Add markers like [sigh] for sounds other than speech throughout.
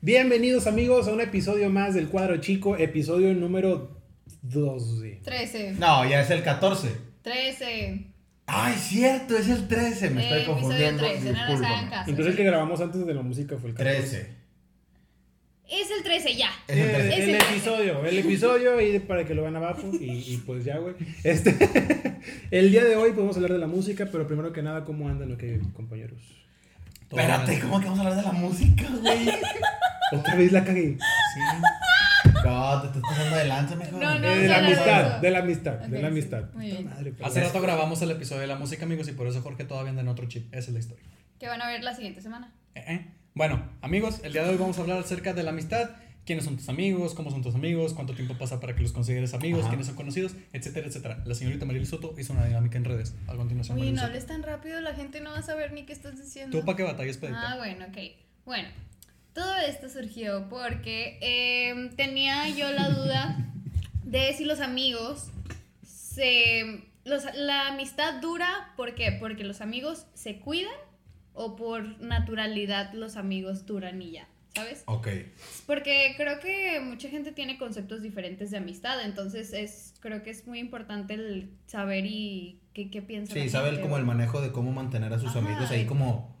Bienvenidos amigos a un episodio más del Cuadro Chico, episodio número 12. 13. No, ya es el 14. 13. Ay, cierto, es el 13. Me estoy Eh, episodio confundiendo. 13, no. Incluso el que grabamos antes de la música fue el 14. 13. Es el 13 ya. Es el 13. Es el el- episodio, el episodio y para que lo vean abajo y, y pues ya, güey. Este, [laughs] el día de hoy podemos hablar de la música, pero primero que nada, ¿cómo andan, ok, compañeros? Espérate, ¿cómo que vamos a hablar de la música, güey? [laughs] Otra vez la cagué. Sí. No, te estás pasando de lanza, mejor. No, no. Eh, de la hablar de amistad, eso. de la amistad, de la amistad. muy Puta bien. madre, pero- Hace rato grabamos el episodio de la música, amigos, y por eso Jorge todavía anda en otro chip. Esa es la historia. Que van a ver la siguiente semana. Eh, eh. Bueno, amigos, el día de hoy vamos a hablar acerca de la amistad. ¿Quiénes son tus amigos? ¿Cómo son tus amigos? ¿Cuánto tiempo pasa para que los consideres amigos? Ajá. ¿Quiénes son conocidos? Etcétera, etcétera. La señorita Mariel Soto hizo una dinámica en redes. A continuación, Oye, no hables tan rápido, la gente no va a saber ni qué estás diciendo. ¿Tú para qué batallas, Pedrito? Ah, bueno, ok. Bueno, todo esto surgió porque eh, tenía yo la duda de si los amigos se... Los, la amistad dura, ¿por qué? Porque los amigos se cuidan o por naturalidad los amigos duran y ya, ¿sabes? Ok. Porque creo que mucha gente tiene conceptos diferentes de amistad, entonces es creo que es muy importante el saber y qué, qué piensa Sí, saber gente, como el manejo de cómo mantener a sus Ajá. amigos ahí como...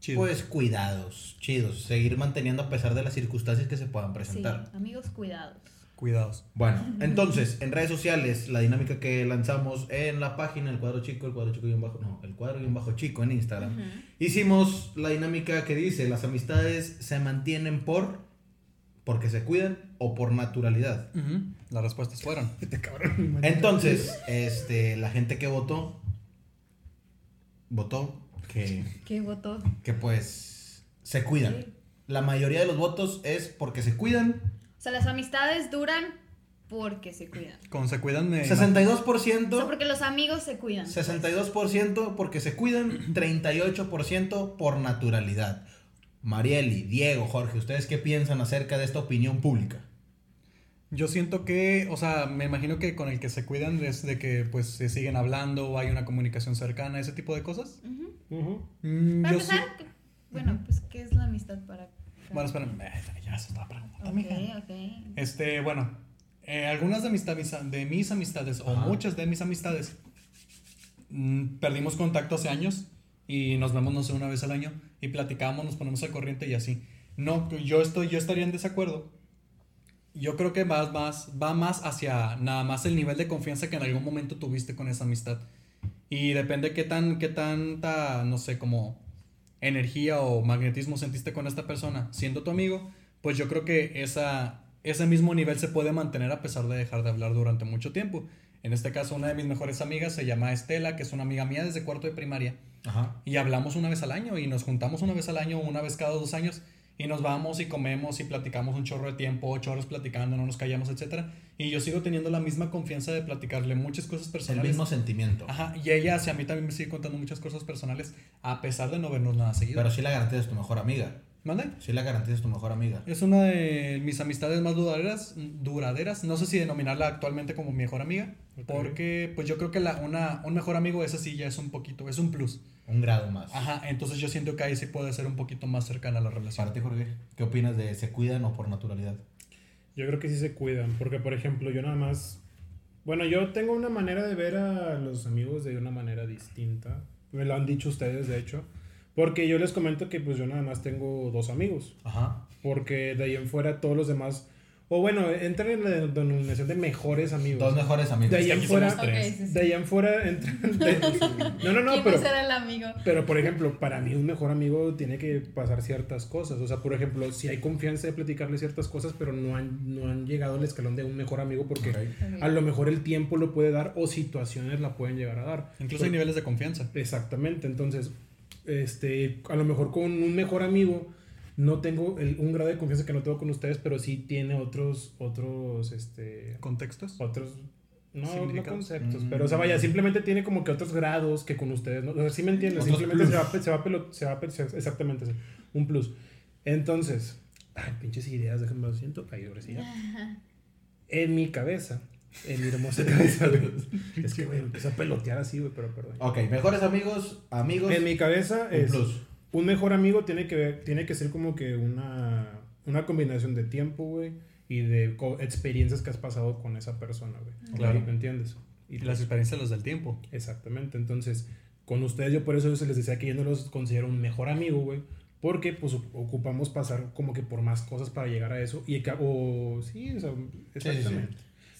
Chido. Pues cuidados, chidos. Seguir manteniendo a pesar de las circunstancias que se puedan Sí, presentar. amigos, cuidados. Cuidados. Bueno, entonces, en redes sociales, la dinámica que lanzamos en la página, el cuadro chico, el cuadro chico y un bajo, no, el cuadro y un bajo chico en Instagram, hicimos la dinámica que dice, las amistades se mantienen por, porque se cuidan o por naturalidad. Las respuestas fueron. [laughs] Este. Entonces, este, la gente que votó, votó que, ¿Qué votó? que pues se cuidan. Sí. La mayoría de los votos es porque se cuidan. O sea, las amistades duran porque se cuidan. Con se cuidan de... O sea, 62%. porque los amigos se cuidan. 62% porque se cuidan, 38% por naturalidad. Marieli, Diego, Jorge, ¿ustedes qué piensan acerca de esta opinión pública? Yo siento que, o sea, me imagino que con el que se cuidan es de que pues se siguen hablando o hay una comunicación cercana, ese tipo de cosas. Mm, Para yo empezar, sí- que- bueno, pues, ¿qué es la amistad para Bueno, espera, eh, ya se estaba preguntando. Ok, mija. ok. Este, bueno, eh, algunas de mis, de mis amistades, o Ajá. muchas de mis amistades, mm, perdimos contacto hace años y nos vemos, no sé, una vez al año y platicamos, nos ponemos al corriente y así. No, yo, estoy, yo estaría en desacuerdo. Yo creo que va más, va más hacia nada más el nivel de confianza que en algún momento tuviste con esa amistad. Y depende qué tan, qué tanta, no sé, como energía o magnetismo sentiste con esta persona siendo tu amigo, pues yo creo que esa, ese mismo nivel se puede mantener a pesar de dejar de hablar durante mucho tiempo. En este caso, una de mis mejores amigas se llama Estela, que es una amiga mía desde cuarto de primaria. Ajá. Y hablamos una vez al año y nos juntamos una vez al año, una vez cada dos años y nos vamos y comemos y platicamos un chorro de tiempo, ocho horas platicando, no nos callamos, etc. Y yo sigo teniendo la misma confianza de platicarle muchas cosas El personales. mismo sentimiento. Ajá, y ella hacia mí también me sigue contando muchas cosas personales a pesar de no vernos nada seguido. Pero sí la garantía es tu mejor amiga. ¿Mande? Sí la garantía es tu mejor amiga. Es una de mis amistades más duraderas, duraderas. No sé si denominarla actualmente como mi mejor amiga, Ok. porque pues yo creo que la, una, un mejor amigo ese sí ya es un poquito, es un plus. Un grado más. Ajá, entonces yo siento que ahí sí puede ser un poquito más cercana la relación. Para ti, Jorge, ¿qué opinas de se cuidan o por naturalidad? Yo creo que sí se cuidan, porque por ejemplo, yo nada más... Bueno, yo tengo una manera de ver a los amigos de una manera distinta. Me lo han dicho ustedes, de hecho. Porque yo les comento que pues yo nada más tengo dos amigos. Ajá. Porque de ahí en fuera todos los demás... O bueno, entran en la denominación de mejores amigos. Dos mejores amigos. De en aquí fuera... sí, sí. De ahí en fuera entran... [laughs] de- no, no, no, ¿Quién pero... va a ser el amigo? Pero, por ejemplo, para mí un mejor amigo tiene que pasar ciertas cosas. O sea, por ejemplo, si hay confianza de platicarle ciertas cosas, pero no han, no han llegado al escalón de un mejor amigo porque a lo mejor el tiempo lo puede dar o situaciones la pueden llegar a dar. Incluso hay niveles de confianza. Exactamente. Entonces, este, a lo mejor con un mejor amigo no tengo el- un grado de confianza que no tengo con ustedes, pero sí tiene otros, otros, este, ¿Contextos? otros no, no conceptos, Mm. pero o sea, vaya, simplemente tiene como que otros grados que con ustedes, ¿no? O sea, sí me entiendes, simplemente se plus. va, se va, pelo- se va pe- se- exactamente, sí, un plus. Entonces, ay, pinches ideas, déjenme lo siento, ay, ahora sí. [laughs] En mi cabeza, En mi hermosa cabeza, güey. Es que, güey, empezó a pelotear así, güey, pero perdón. Ok, mejores amigos, amigos. En mi cabeza un es... plus. Un mejor amigo tiene que, ver- tiene que ser como que una, una combinación de tiempo, güey, y de experiencias que has pasado con esa persona, güey. Claro. ¿Me entiendes? Y las experiencias los del tiempo. Exactamente. Entonces, con ustedes yo por eso se les decía que yo no los considero un mejor amigo, güey. Porque pues ocupamos pasar como que por más cosas para llegar a eso. Y o sí, o sea, exactamente.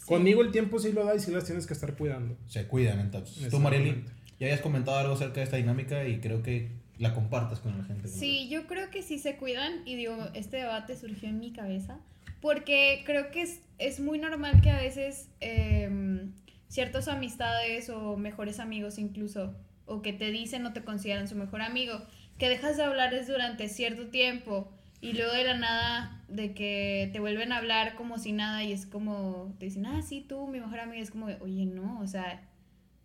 Conmigo el tiempo sí lo da y sí las tienes que estar cuidando. Se cuidan entonces. Tú, Marieli, ya habías comentado algo acerca de esta dinámica y creo que la compartas con la gente. Sí, yo creo que sí se cuidan y digo, este debate surgió en mi cabeza porque creo que es, es muy normal que a veces em, ciertas amistades o mejores amigos incluso, o que te dicen o te consideran su mejor amigo, que dejas de hablarles durante cierto tiempo y luego de la nada de que te vuelven a hablar como si nada y es como, te dicen, ah, sí, tú, mi mejor amigo, es como, oye, no, o sea,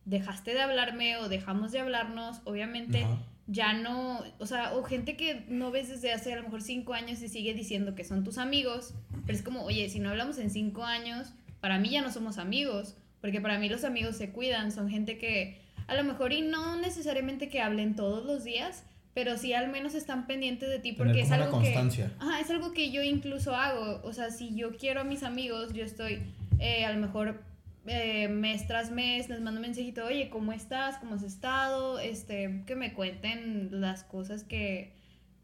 dejaste de hablarme o dejamos de hablarnos, obviamente. Ya no, o sea, o gente que no ves desde hace a lo mejor cinco años y sigue diciendo que son tus amigos, pero es como, oye, si no hablamos en cinco años, para mí ya no somos amigos, porque para mí los amigos se cuidan, son gente que a lo mejor y no necesariamente que hablen todos los días, pero sí al menos están pendientes de ti Tener porque es algo que... constancia. Ajá, es algo que yo incluso hago. O sea, si yo quiero a mis amigos, yo estoy eh, a lo mejor eh, mes tras mes, les mando un mensajito, oye, ¿cómo estás? ¿Cómo has estado? Este, que me cuenten las cosas que,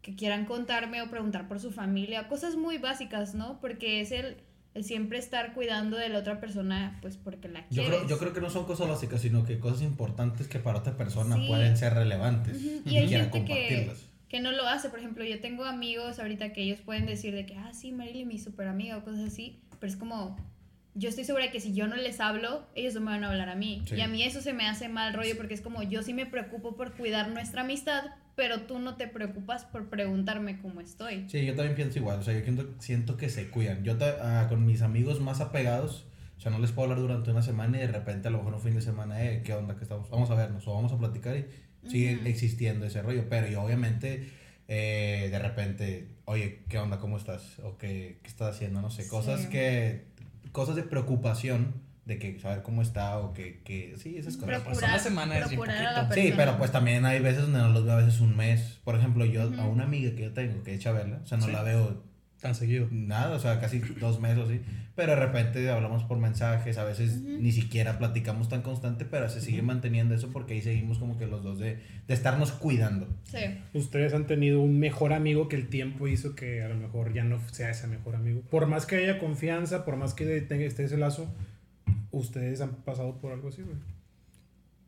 que quieran contarme o preguntar por su familia, cosas muy básicas, ¿no? Porque es el, el siempre estar cuidando de la otra persona, pues porque la Yo quieres. creo, yo creo que no son cosas básicas, sino que cosas importantes que para otra persona Sí. pueden ser relevantes Ujú, y, Y hay gente que, que no lo hace. Por ejemplo, yo tengo amigos ahorita que ellos pueden decir de que, ah, sí, Marilyn, mi super amiga o cosas así. Pero es como, yo estoy segura que si yo no les hablo, ellos no me van a hablar a mí. Sí. Y a mí eso se me hace mal rollo porque es como, yo sí me preocupo por cuidar nuestra amistad, pero tú no te preocupas por preguntarme cómo estoy. Sí, yo también pienso igual. O sea, yo siento, siento que se cuidan. Yo ah, con mis amigos más apegados, o sea, no les puedo hablar durante una semana y de repente a lo mejor un fin de semana, eh, ¿qué onda? que estamos? Vamos a vernos o vamos a platicar y sigue existiendo ese rollo. Pero yo obviamente, eh, de repente, oye, ¿qué onda? ¿Cómo estás? O qué, qué estás haciendo? No sé, cosas Sí. que, cosas de preocupación de que saber cómo está o que, que sí, esas cosas. pues, una semana es bien procurar. Sí, pero pues también hay veces donde no los veo a veces un mes. Por ejemplo, yo a una amiga que yo tengo, que es Chabela, o sea, no Sí. la veo Tan seguido. nada, o sea, casi dos meses o así. Pero de repente hablamos por mensajes, a veces ni siquiera platicamos tan constante, pero se sigue manteniendo eso porque ahí seguimos como que los dos de, de estarnos cuidando. Sí. Ustedes han tenido un mejor amigo que el tiempo hizo que a lo mejor ya no sea ese mejor amigo. Por más que haya confianza, por más que tenga, esté ese lazo, ustedes han pasado por algo así, güey.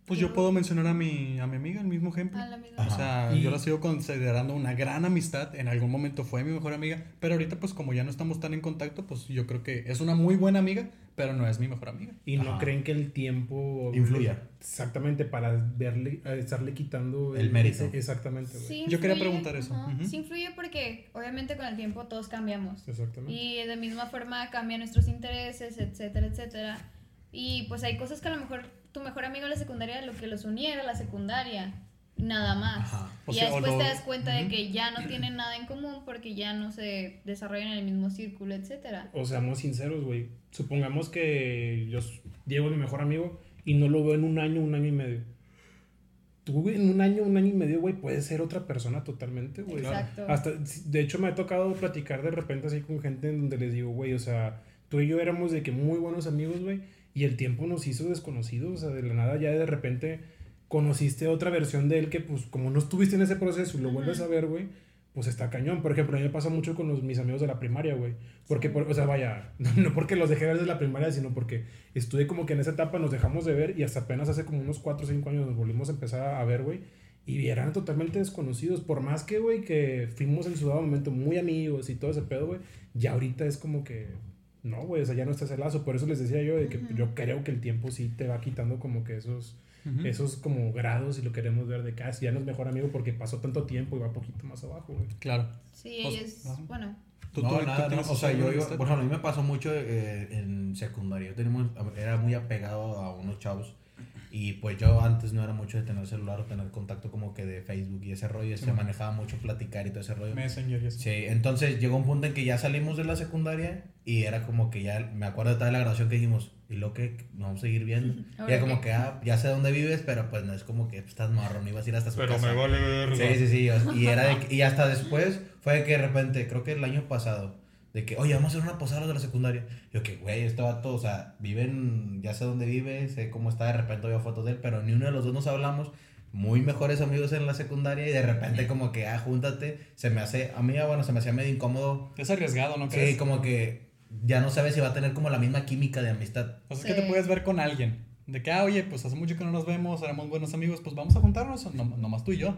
Pues yo puedo mencionar a mi, a mi amiga, el mismo ejemplo. A la misma. Ajá. O sea, Y- yo la sigo considerando una gran amistad. En algún momento fue mi mejor amiga. Pero ahorita, pues como ya no estamos tan en contacto, pues yo creo que es una muy buena amiga, pero no es mi mejor amiga. Y no Ajá. creen que el tiempo Influya. Exactamente, para verle, a estarle quitando El mérito. ese- exactamente. Sí Yo quería influye, preguntar eso. ajá. Ujú. Sí influye porque obviamente con el tiempo todos cambiamos. Exactamente. Y de misma forma cambian nuestros intereses, etcétera, etcétera. Y pues hay cosas que a lo mejor tu mejor amigo de la secundaria lo que los unía era la secundaria, nada más. Y sea, después lo- te das cuenta de Ujú. que ya no tienen nada en común porque ya no se desarrollan en el mismo círculo, etcétera. O seamos sinceros, güey. Supongamos que yo, Diego es mi mejor amigo y no lo veo en un año, un año y medio. Tú, güey, en un año, un año y medio, güey, puedes ser otra persona totalmente, güey. Exacto. Hasta, de hecho, me ha tocado platicar de repente así con gente en donde les digo, güey, o sea, tú y yo éramos de que muy buenos amigos, güey, y el tiempo nos hizo desconocidos, o sea, de la nada ya de repente conociste otra versión de él que, pues, como no estuviste en ese proceso y lo vuelves a ver, güey, pues está cañón. Por ejemplo, a mí me pasa mucho con los, mis amigos de la primaria, güey. Porque, por- o sea, vaya, [laughs] no porque los dejé ver desde la primaria, sino porque estuve como que en esa etapa nos dejamos de ver y hasta apenas hace como unos 4 o 5 años nos volvimos a empezar a ver, güey. Y eran totalmente desconocidos. Por más que, güey, que fuimos en su dado momento muy amigos y todo ese pedo, güey, ya ahorita es como que, no, güey, o sea, ya no está ese lazo. Por eso les decía yo de que yo creo que el tiempo sí te va quitando como que esos, esos como grados y lo queremos ver de casi. Ya no es mejor amigo porque pasó tanto tiempo y va poquito más abajo, güey. Claro. Sí, O- ellos, ajá. bueno, ¿Tú- no, tú- tú nada, no, tienes o sea, yo, yo por ejemplo, a mí me pasó mucho eh, en secundaria. Yo tenía muy- era muy apegado a unos chavos Y pues yo antes no era mucho de tener celular o tener contacto como que de Facebook y ese rollo. se man. manejaba mucho platicar y todo ese rollo. Messenger y eso. Sí, entonces llegó un punto en que ya salimos de la secundaria y era como que ya, me acuerdo de toda la grabación que dijimos, y lo que vamos a seguir viendo. [laughs] Y Ahora era como que, ah, ya sé dónde vives, pero pues no es como que estás marrón, ibas a ir hasta su casa. vale verga. Sí, sí, sí. Y, era de que- y hasta después fue de que de repente, creo que el año pasado, de que, oye, vamos a hacer una posada de la secundaria. Yo que, güey, este vato, o sea, viven, ya sé dónde vive, sé cómo está, de repente veo fotos de él, pero ni uno de los dos nos hablamos. Muy mejores amigos en la secundaria y de repente como que, ah, júntate. Se me hace, a mí, ah, bueno, se me hacía medio incómodo. Es arriesgado, ¿no Sí, crees? como que ya no sabes si va a tener como la misma química de amistad. O sea, es Sí. que te puedes ver con alguien. De que, ah, oye, pues hace mucho que no nos vemos, éramos buenos amigos, pues vamos a juntarnos, no, nomás tú y yo.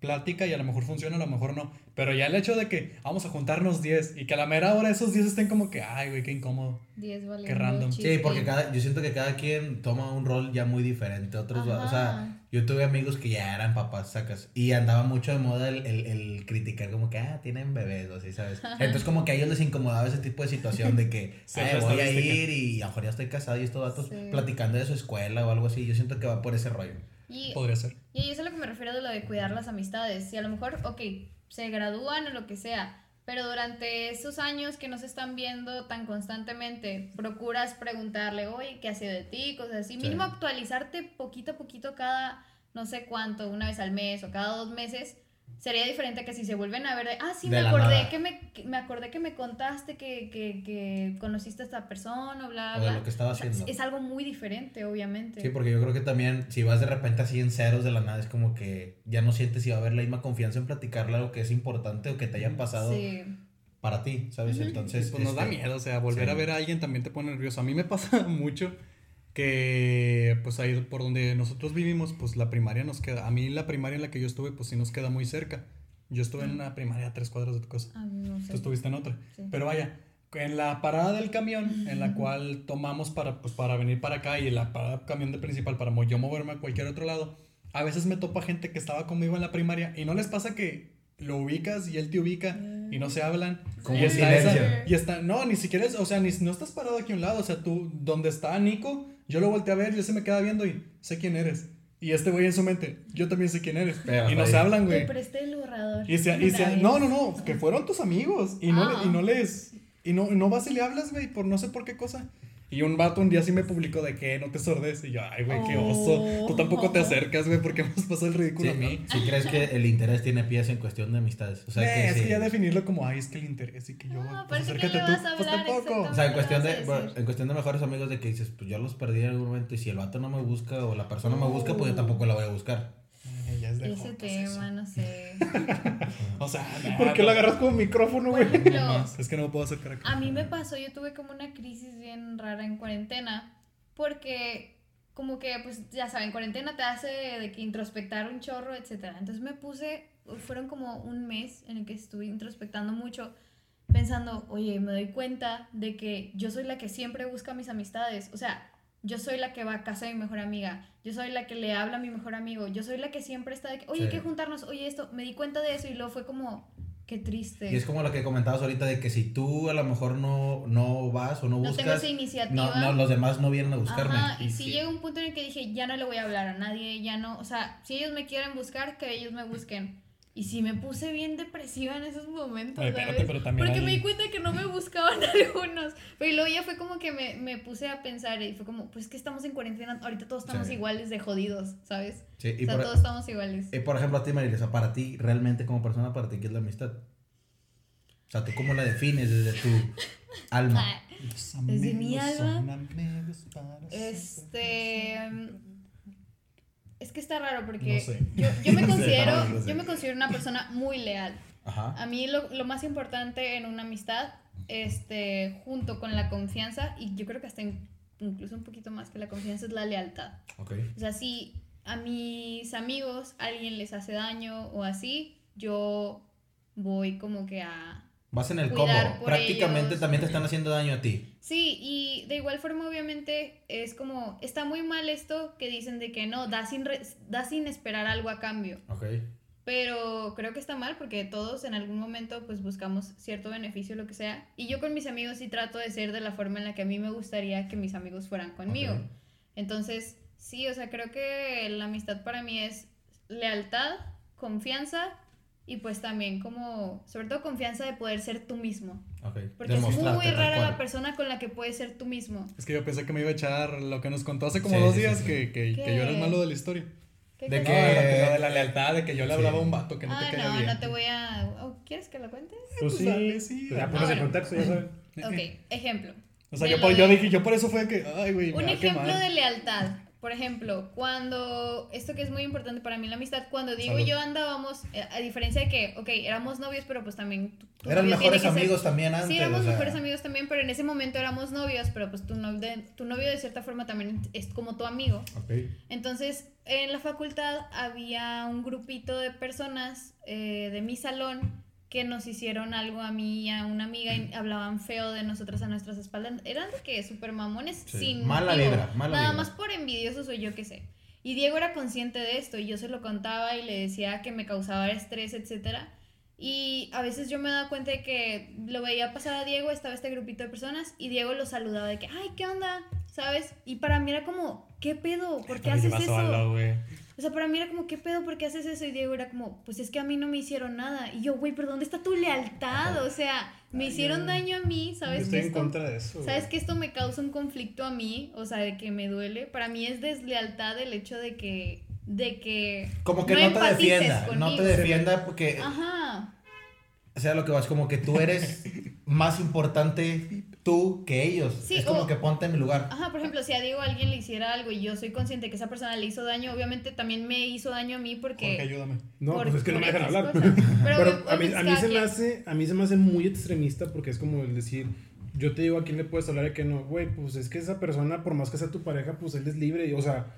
Plática y a lo mejor funciona, a lo mejor no. Pero ya el hecho de que vamos a juntarnos 10 y que a la mera hora esos 10 estén como que, ay, güey, qué incómodo. 10 valiendo Qué random. Sí, chisme. porque cada, yo siento que cada quien toma un rol ya muy diferente. Otros, o sea, yo tuve amigos que ya eran papás, sacas. Y andaba mucho de moda el, el, el criticar como que, ah, tienen bebés o así, ¿sabes? Entonces como que a ellos les incomodaba ese tipo de situación de que, [laughs] Sí, "Ay, la voy a ir y a lo mejor ya estoy casado y estos datos Sí. platicando de su escuela o algo así. Yo siento que va por ese rollo. Y, Podría ser. y eso es a lo que me refiero de lo de cuidar las amistades. Si a lo mejor, ok, se gradúan o lo que sea, pero durante esos años que no se están viendo tan constantemente, procuras preguntarle, oye, ¿qué ha sido de ti? Cosas así. Sí. Mínimo actualizarte poquito a poquito cada no sé cuánto, una vez al mes o cada dos meses. Sería diferente que si se vuelven a ver de, ah, sí, De me acordé, nada. que me, que- me acordé que me contaste que, que, que conociste a esta persona, o bla, O bla. de lo que estaba O sea, haciendo. es algo muy diferente, obviamente. Sí, porque yo creo que también si vas de repente así en ceros de la nada, es como que ya no sientes si va a haber la misma confianza en platicarle algo que es importante o que te hayan pasado Sí. para ti, ¿sabes? Entonces, Pues nos da este, miedo, o sea, volver sí. a ver a alguien también te pone nervioso. A mí me pasa [laughs] mucho que, pues ahí por donde nosotros vivimos, pues la primaria nos queda. A mí la primaria en la que yo estuve, pues sí nos queda muy cerca. Yo estuve en una primaria a tres cuadras de tu casa. Ah, no sé. Tú estuviste en otra. Sí. Pero vaya, en la parada del camión, en la cual tomamos para, pues, para venir para acá y en la parada del camión de principal para yo moverme a cualquier otro lado, a veces me topa gente que estaba conmigo en la primaria y no les pasa que lo ubicas y él te ubica y no se hablan. Como y está silencio. esa- y está, no, ni siquiera es, o sea, ni, no estás parado aquí a un lado, o sea, tú, donde está Nico, yo lo volteé a ver y él se me queda viendo y sé quién eres. Y este güey en su mente, yo también sé quién eres. Pero y no ahí- se hablan, Te güey. presté el borrador. Y se, y se- no, no, no, que fueron tus amigos. Y no, Ah. le- y no les. Y no, no vas y le hablas, güey, por no sé por qué cosa. Y un vato un día sí me publicó de que no te sordes. Y yo, ay, güey, qué oso. Tú tampoco te acercas, güey, porque [laughs] me has pasado el ridículo Sí, a mí. si crees que el interés tiene pies en cuestión de amistades. O sea, Eh, que es sí. que ya definirlo como, ay, es que el interés y que yo, No, pues acércate tú, vas a pues hablar tampoco. O sea, en cuestión ¿Qué de, bueno, en cuestión de mejores amigos de que dices, pues yo los perdí en algún momento y si el vato no me busca o la persona me busca, pues yo tampoco la voy a buscar. Ya es de Ese tema, eso. no sé. [laughs] O sea, [laughs] ¿Por qué lo agarras como micrófono, güey? Es que no me puedo acercar acá. a mí me pasó, yo tuve como una crisis bien rara en cuarentena, porque como que, pues ya saben, cuarentena te hace de que introspectar un chorro, etcétera. Entonces me puse, fueron como un mes en el que estuve introspectando mucho, pensando, oye, me doy cuenta de que yo soy la que siempre busca mis amistades, o sea, yo soy la que va a casa de mi mejor amiga, yo soy la que le habla a mi mejor amigo, yo soy la que siempre está de que, oye, hay que juntarnos, oye, esto, me di cuenta de eso y luego fue como, qué triste. Y es como lo que comentabas ahorita de que si tú a lo mejor no, no vas o no no tengo buscas, esa iniciativa. no, no, los demás no vienen a buscarme. Ajá, y Y sí sí. llega un punto en el que dije, ya no le voy a hablar a nadie, ya no, o sea, si ellos me quieren buscar, que ellos me busquen. Y sí me puse bien depresiva en esos momentos, Ay, espérate, pero también Porque hay- me di cuenta que no me buscaban [laughs] algunos. Pero luego ya fue como que me, me puse a pensar y fue como, pues que estamos en cuarentena, ahorita todos estamos Sí. iguales de jodidos, ¿sabes? Sí, y, o sea, por, todos estamos iguales. y por ejemplo a ti, María, o sea, para ti, realmente como persona, para ti, ¿qué es la amistad? O sea, ¿tú cómo la defines desde tu [laughs] alma? Desde mi alma. Este. Está raro porque No sé. yo, yo me [laughs] No sé, considero, no sé. yo me considero una persona muy leal. Ajá. A mí lo, lo más importante en una amistad, este, junto con la confianza, y yo creo que hasta in- incluso un poquito más que la confianza, es la lealtad. O sea, si a mis amigos alguien les hace daño o así, yo voy como que a... Vas en el Cuidar por Prácticamente ellos. también te están haciendo daño a ti. Sí, y de igual forma obviamente es como, está muy mal esto que dicen de que no, da sin, re- da sin esperar algo a cambio. Ok. Pero creo que está mal porque todos en algún momento pues buscamos cierto beneficio, lo que sea. Y yo con mis amigos sí trato de ser de la forma en la que a mí me gustaría que mis amigos fueran conmigo. Entonces, Sí, o sea, creo que la amistad para mí es lealtad, confianza y pues también como, sobre todo confianza de poder ser tú mismo. Ok. Porque es muy rara la persona con la que puedes ser tú mismo. Es que yo pensé que me iba a echar lo que nos contó hace como Sí, dos sí, días, sí, sí. Que, que, que yo era el malo de la historia. ¿Qué De No, cosa? que- lo de la lealtad, de que yo le Sí. hablaba a un vato que no te Ah, caía no, bien. no te voy a... oh, ¿Quieres que lo cuente? Pues sí, dale, sí, pues ya pones en contexto, ya sabes. Ok, ejemplo. O sea, yo, yo dije, yo por eso fue que, ay, güey, me Un ejemplo de lealtad. Por ejemplo, cuando, esto que es muy importante para mí, la amistad, cuando Diego y yo andábamos, eh, a diferencia de que, ok, éramos novios, pero pues también... tu- tu Eran mejores ser- amigos también antes. Sí, éramos o sea, mejores amigos también, pero en ese momento éramos novios, pero pues tu novio, de, tu novio de cierta forma también es como tu amigo. Ok. Entonces, en la facultad había un grupito de personas eh, de mi salón que nos hicieron algo a mí y a una amiga y hablaban feo de nosotras a nuestras espaldas. Eran de que súper mamones Sí, sin mala motivo. mala Nada más por envidiosos o yo qué sé. Y Diego era consciente de esto y yo se lo contaba y le decía que me causaba estrés, etcétera. Y a veces yo me daba cuenta de que lo veía pasar a Diego, estaba este grupito de personas y Diego lo saludaba de que, ay, ¿qué onda? ¿Sabes? Y para mí era como, ¿qué pedo? ¿Por qué haces eso? solo. O sea, para mí era como, ¿qué pedo? ¿Por qué haces eso? Y Diego era como, pues es que a mí no me hicieron nada. Y yo, güey, pero ¿dónde está tu lealtad? O sea, me Ay, hicieron yo- daño a mí, Yo ¿sabes? estoy que en esto, contra de eso. ¿Sabes güey. que esto me causa un conflicto a mí? O sea, de que me duele. Para mí es deslealtad el hecho de que, de que Como que no, te defienda, no te defienda porque, Ajá. o sea, lo que vas, como que tú eres más importante tú que ellos. Sí, es como o- que ponte en mi lugar. Ajá, por ejemplo, si a Diego alguien le hiciera algo y yo soy consciente que esa persona le hizo daño, obviamente también me hizo daño a mí porque... Jorge, ayúdame. No, por- pues es que no me dejan hablar. cosas. Pero, Pero a mí, a mí se me hace, a mí se me hace muy extremista porque es como el decir, yo te digo a quién le puedes hablar y a quién no, güey, pues es que esa persona, por más que sea tu pareja, pues él es libre, y, o sea,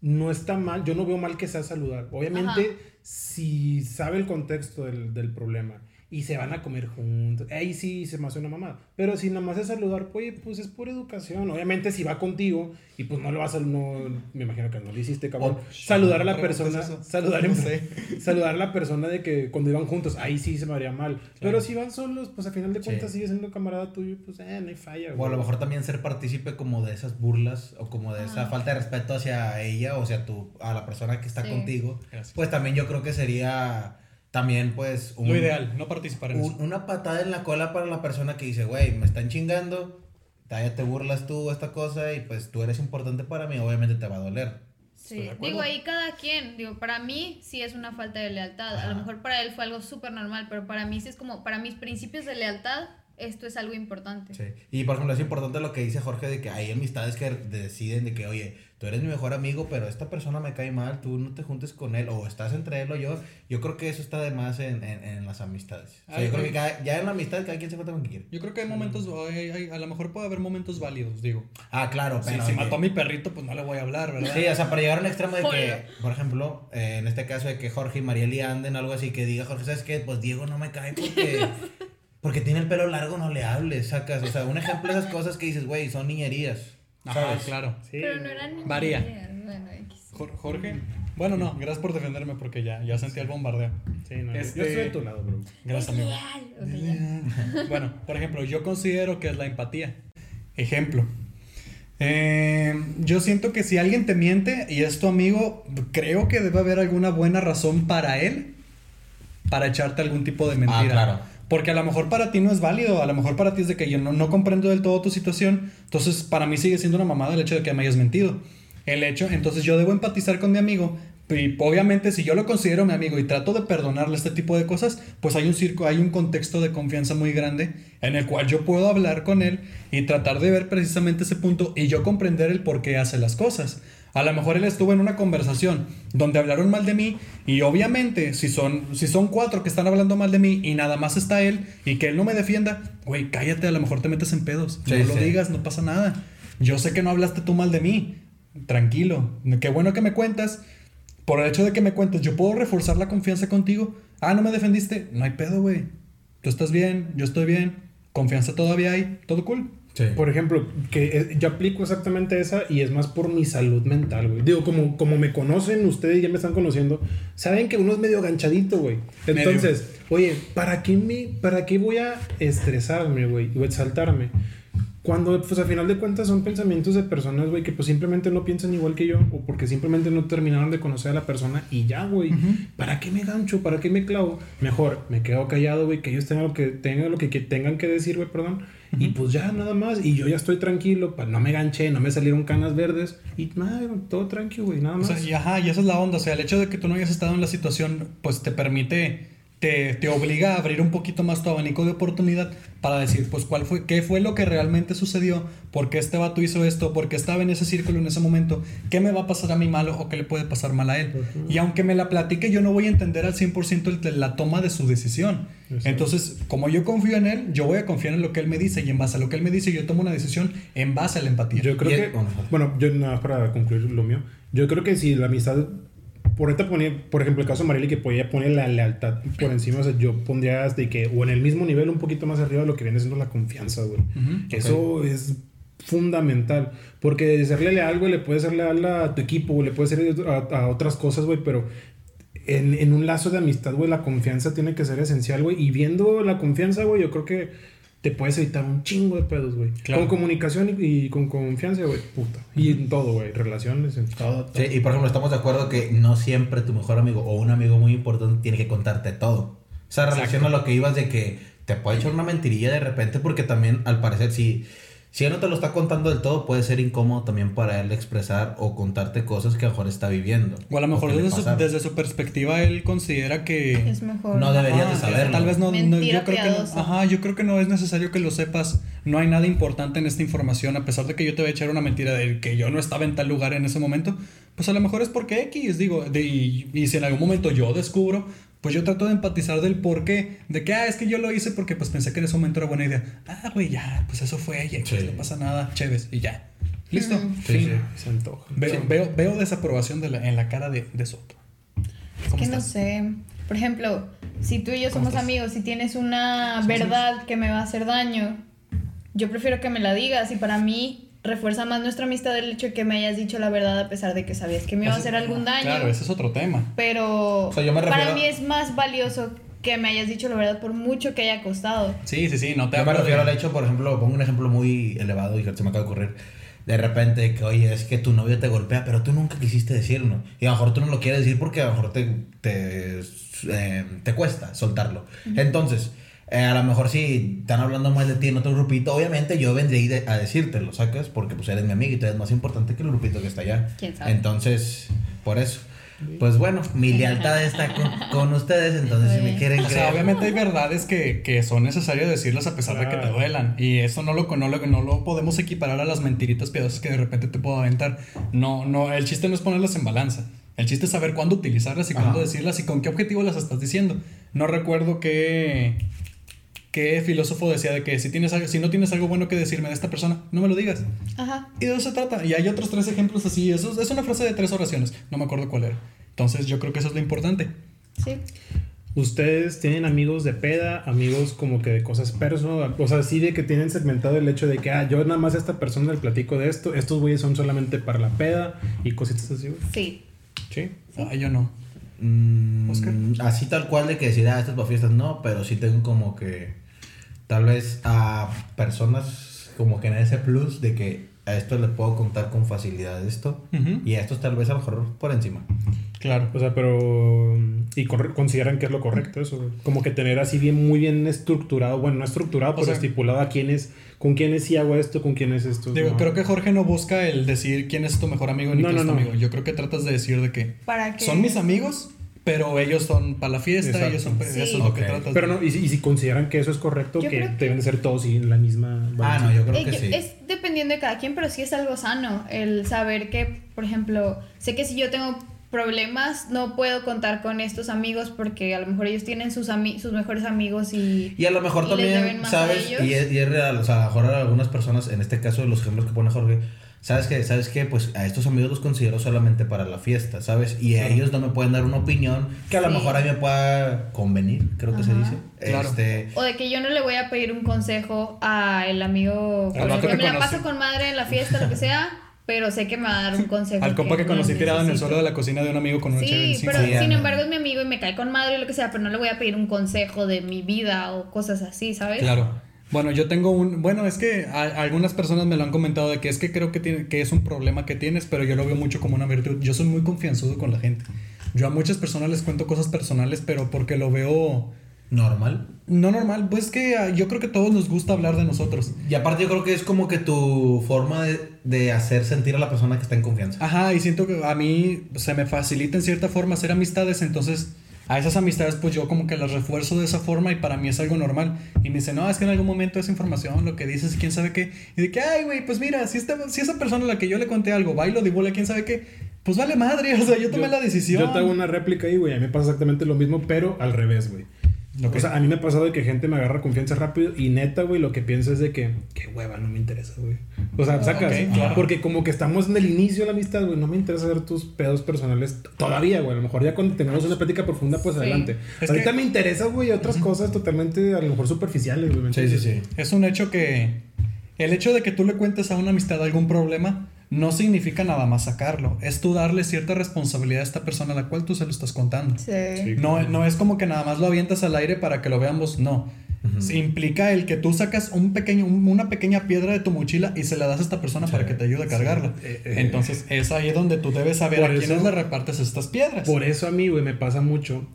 no está mal, yo no veo mal que sea saludar. Obviamente, Ajá. si sabe el contexto del, del problema y se van a comer juntos, ahí sí se me hace una mamada. Pero si nada más es saludar, oye, pues es por educación. Obviamente, si va contigo y pues no lo vas a, no, me imagino que no lo hiciste, cabrón. O- saludar a la persona, saludar No en sé. [laughs] saludar a la persona de que cuando iban juntos, ahí sí se me haría mal. Pero si van solos, pues a final de Sí. cuentas sigue siendo camarada tuyo, pues eh, no hay falla, O a güey. lo mejor también ser partícipe como de esas burlas o como de esa Ajá. falta de respeto hacia ella o hacia tu, a la persona que está Sí. contigo. Gracias. Pues también yo creo que sería también pues un- Lo ideal, no participar en un- eso. una patada en la cola para la persona que dice, güey, me están chingando, ya te burlas tú esta cosa y pues tú eres importante para mí, obviamente te va a doler. Sí, digo, ahí cada quien, digo, para mí sí es una falta de lealtad. A lo Ajá. mejor para él fue algo súper normal, pero para mí sí es como, para mis principios de lealtad, esto es algo importante. Sí. Y por ejemplo, es importante lo que dice Jorge de que hay amistades que deciden de que, oye, tú eres mi mejor amigo, pero esta persona me cae mal, tú no te juntes con él, o estás entre él o yo. Yo creo que eso está de más en, en, en las amistades. O sea, Ay, yo creo que cada- ya en la amistad cada quien se junta con quien quiere. Yo creo que hay momentos, hay- hay- a lo mejor puede haber momentos válidos, digo. Ah, claro, Si, pero. si de mató a mi perrito, pues no le voy a hablar, ¿verdad? Sí, o sea, para llegar a un extremo de que, por ejemplo, eh, en este caso de que Jorge y Marieli anden, algo así, que diga Jorge, ¿sabes qué? Pues Diego no me cae porque, [laughs] porque tiene el pelo largo, no le hables, sacas. O sea, un ejemplo de esas cosas que dices, güey, son niñerías. Ajá, claro. Sí, Pero no eran Varía. ideas, Bueno, X. Jor- Jorge. Bueno, no, gracias por defenderme porque ya, ya sentí el bombardeo. Sí, no, Este- Yo estoy a tu lado, bro. Gracias, amigo. [laughs] Bueno, por ejemplo, yo considero que es la empatía. Ejemplo. Eh, yo siento que si alguien te miente y es tu amigo, creo que debe haber alguna buena razón para él para echarte algún tipo de mentira. Ah, claro. Porque a lo mejor para ti no es válido, a lo mejor para ti es de que yo no, comprendo del todo tu situación, entonces para mí sigue siendo una mamada el hecho de que me hayas mentido. El hecho, entonces yo debo empatizar con mi amigo y obviamente si yo lo considero mi amigo y trato de perdonarle este tipo de cosas, pues hay un circo, hay un contexto de confianza muy grande en el cual yo puedo hablar con él y tratar de ver precisamente ese punto y yo comprender el por qué hace las cosas. A lo mejor él estuvo en una conversación donde hablaron mal de mí y obviamente si son, si son cuatro que están hablando mal de mí y nada más está él y que él no me defienda, güey, cállate, a lo mejor te metes en pedos. Sí, no lo digas, no pasa nada. Yo sé que no hablaste tú mal de mí. Tranquilo. Qué bueno que me cuentas. Por el hecho de que me cuentes, yo puedo reforzar la confianza contigo. Ah, no me defendiste. No hay pedo, güey. Tú estás bien, yo estoy bien. Confianza todavía hay. Todo cool. Sí. Por ejemplo, que eh, yo aplico exactamente esa y es más por mi salud mental, güey. Digo, como, como me conocen, ustedes ya me están conociendo, saben que uno es medio ganchadito, güey. Entonces, oye, ¿para qué, me, ¿para qué voy a estresarme, güey? O exaltarme. Cuando, pues a final de cuentas son pensamientos de personas, güey, que pues simplemente no piensan igual que yo o porque simplemente no terminaron de conocer a la persona y ya, güey. ¿Para qué me gancho? ¿Para qué me clavo? Mejor me quedo callado, güey, que ellos tengan lo que, tengan, lo que, que tengan que decir, güey, perdón. Y pues ya, nada más. Y yo ya estoy tranquilo, pa- no me ganché, no me salieron canas verdes. Y nada, todo tranquilo, güey, nada O más. sea, y ajá, y esa es la onda. O sea, el hecho de que tú no hayas estado en la situación, pues te permite, te, te obliga a abrir un poquito más tu abanico de oportunidad para decir, pues, cuál fue, qué fue lo que realmente sucedió, por qué este vato hizo esto, por qué estaba en ese círculo en ese momento, qué me va a pasar a mí malo o qué le puede pasar mal a él. Y aunque me la platique, yo no voy a entender al 100% el de la toma de su decisión. Exacto. Entonces, como yo confío en él, yo voy a confiar en lo que él me dice y en base a lo que él me dice, yo tomo una decisión en base a la empatía. Yo creo Y que, el- bueno, yo nada más para concluir lo mío, yo creo que si la amistad, por ahorita ponía, por ejemplo, el caso de Marily que podía poner la lealtad por encima, o sea, yo pondría de que, o en el mismo nivel, un poquito más arriba de lo que viene siendo la confianza, güey. Eso es fundamental, porque de serle leal, güey, le puedes ser leal a tu equipo, güey, le puedes ser a, a otras cosas, güey, pero en, en un lazo de amistad, güey, la confianza tiene que ser esencial, güey, y viendo la confianza, güey, yo creo que te puedes evitar un chingo de pedos, güey. Claro. Con comunicación y, y con confianza, güey, puta. Y en todo, güey, relaciones, en todo. todo. Sí, y por ejemplo, estamos de acuerdo que no siempre tu mejor amigo o un amigo muy importante tiene que contarte todo. Esa relación a lo que ibas de que te puede echar una mentirilla de repente, porque también al parecer, si, si él no te lo está contando del todo, puede ser incómodo también para él expresar o contarte cosas que a lo mejor está viviendo. O a lo mejor desde su, desde su perspectiva él considera que... Es mejor. No deberías de Ajá, saberlo. Tal vez no, no- yo creo que no, ajá, yo creo que no es necesario que lo sepas. No hay nada importante en esta información, a pesar de que yo te voy a echar una mentira de que yo no estaba en tal lugar en ese momento, pues a lo mejor es porque X, digo, de- y, y si en algún momento yo descubro, pues yo trato de empatizar del por qué, de que, ah, es que yo lo hice porque pues pensé que en ese momento era buena idea. Ah, güey, ya, pues eso fue, y X, Sí. no pasa nada, chéves, y ya. Listo. Ujú. Sí, Fin. sí. Se antoja. Veo, Sí. veo, veo desaprobación de la- en la cara de, de Soto. Es ¿Cómo que no sé. Por ejemplo, si tú y yo ¿Cómo somos estás? amigos y tienes una verdad que me va a hacer daño, yo prefiero que me la digas y para mí refuerza más nuestra amistad el hecho de que me hayas dicho la verdad a pesar de que sabías que me iba a hacer algún daño. Claro, ese es otro tema. Pero O sea, yo me para refiero- mí es más valioso que me hayas dicho la verdad por mucho que haya costado. Sí, sí, sí, no te Yo me hablo de- refiero al hecho, por ejemplo, pongo un ejemplo muy elevado y que se me acaba de ocurrir. De repente, que oye, es que tu novio te golpea, pero tú nunca quisiste decirlo. Y a lo mejor tú no lo quieres decir porque a lo mejor te, te, eh, te cuesta soltarlo. Entonces, eh, a lo mejor si están hablando mal de ti en otro grupito, obviamente yo vendré ahí de- a decírtelo, ¿sacas? Porque pues eres mi amigo y tú eres más importante que el grupito que está allá. ¿Quién sabe? Entonces, por eso. Pues bueno, mi lealtad está con, con ustedes, entonces si me quieren O sea, creer- obviamente hay verdades que, que son necesarias decirlas a pesar de que te duelan. Y eso no lo, no, lo, no lo podemos equiparar a las mentiritas piadosas que de repente te puedo aventar. No, no, el chiste no es ponerlas en balanza. El chiste es saber cuándo utilizarlas y cuándo Ajá. decirlas y con qué objetivo las estás diciendo. No recuerdo qué, qué filósofo decía de que si, tienes, algo- si no tienes algo bueno que decirme de esta persona, no me lo digas. Ajá. Y de eso se trata. Y hay otros tres ejemplos así. Eso es una frase de tres oraciones. No me acuerdo cuál era. Entonces yo creo que eso es lo importante. Sí. Ustedes tienen amigos de peda, amigos como que de cosas perso, o sea, así de que tienen segmentado el hecho de que, ah, yo nada más a esta persona le platico de esto, estos güeyes son solamente para la peda y cositas así, güey. Sí. Sí. Ay, yo no. Mm, Oscar. Así tal cual de que decir, ah, estas para fiestas no, pero sí tengo como que tal vez a personas como que en ese plus de que a esto les puedo contar con facilidad esto Ujú. y a estos tal vez a lo mejor por encima. Claro. O sea, pero. Y consideran que es lo correcto eso. Como que tener así bien, muy bien estructurado, bueno, no estructurado, O pero sea- estipulado a quiénes, con quiénes sí hago esto, con quiénes esto. Digo, no. creo que Jorge no busca el decir quién es tu mejor amigo ni No, quién es no, tu no. amigo. Yo creo que tratas de decir de que Para que son mis amigos, pero ellos son para la fiesta, Exacto. ellos son Sí. eso es lo que Ok. tratas. Pero no, y, si- y si consideran que eso es correcto, que que- deben de ser todos y en la misma. Ah, no, yo creo Eh, que yo- sí. Es dependiendo de cada quien, pero sí es algo sano el saber que, por ejemplo, sé que si yo tengo problemas, no puedo contar con estos amigos porque a lo mejor ellos tienen sus, ami- sus mejores amigos y... Y a lo mejor también, ¿sabes? Y es, y es real, o sea, a lo mejor algunas personas, en este caso los ejemplos que pone Jorge, ¿sabes que ¿Sabes qué? Pues a estos amigos los considero solamente para la fiesta, ¿sabes? Y a ellos no me pueden dar una opinión que a lo Sí. mejor a mí me pueda convenir, creo que se dice. Claro. Este, O de que yo no le voy a pedir un consejo a el amigo Al con el que que me la conocí. paso con madre en la fiesta, lo que sea, pero sé que me va a dar un consejo. Al compa que conocí no tirado en el suelo de la cocina de un amigo con chévere Sí, encima. pero Sí, sin embargo es mi amigo y me cae con madre y lo que sea, pero no le voy a pedir un consejo de mi vida o cosas así, ¿sabes? Claro. Bueno, yo tengo un. Bueno, es que a- algunas personas me lo han comentado de que es que creo que, tiene, que es un problema que tienes, pero yo lo veo mucho como una virtud. Yo soy muy confianzudo con la gente. Yo a muchas personas les cuento cosas personales, pero porque lo veo. Normal. No normal, pues que ah, yo creo que a todos nos gusta hablar de nosotros. Y aparte yo creo que es como que tu forma de, de hacer sentir a la persona que está en confianza. Ajá, y siento que a mí se me facilita en cierta forma hacer amistades, entonces a esas amistades pues yo como que las refuerzo de esa forma y para mí es algo normal. Y me dice, no, es que en algún momento esa información, lo que dices, quién sabe qué. Y de que, ay, güey, pues mira, si, esta, si esa persona a la que yo le conté algo va y lo divulga, quién sabe qué, pues vale madre, [laughs] o sea, yo tomé la decisión. Yo te hago una réplica ahí, güey. A mí me pasa exactamente lo mismo, pero al revés, güey. Ok. O sea, a mí me ha pasado de que gente me agarra confianza rápido y neta, güey, lo que pienso es de que, qué hueva, no me interesa, güey. O sea, sacas. claro. Porque como que estamos en el inicio de la amistad, güey, no me interesa ver tus pedos personales todavía, güey. A lo mejor ya cuando tengamos una plática profunda, pues Sí. adelante. Es Ahorita que- me interesa, güey, otras cosas totalmente, a lo mejor superficiales, güey. ¿me Sí, sí, sí. Es un hecho que el hecho de que tú le cuentes a una amistad algún problema no significa nada más sacarlo. Es tú darle cierta responsabilidad a esta persona a la cual tú se lo estás contando. Sí. Sí. No, no es como que nada más lo avientas al aire para que lo veamos, no. Sí, Implica el que tú sacas un pequeño, un- una pequeña piedra de tu mochila y se la das a esta persona para que te ayude a cargarla. Eh, eh, Entonces es ahí donde tú debes saber a quiénes eso- le repartes estas piedras. Por eso a mí, güey, me pasa mucho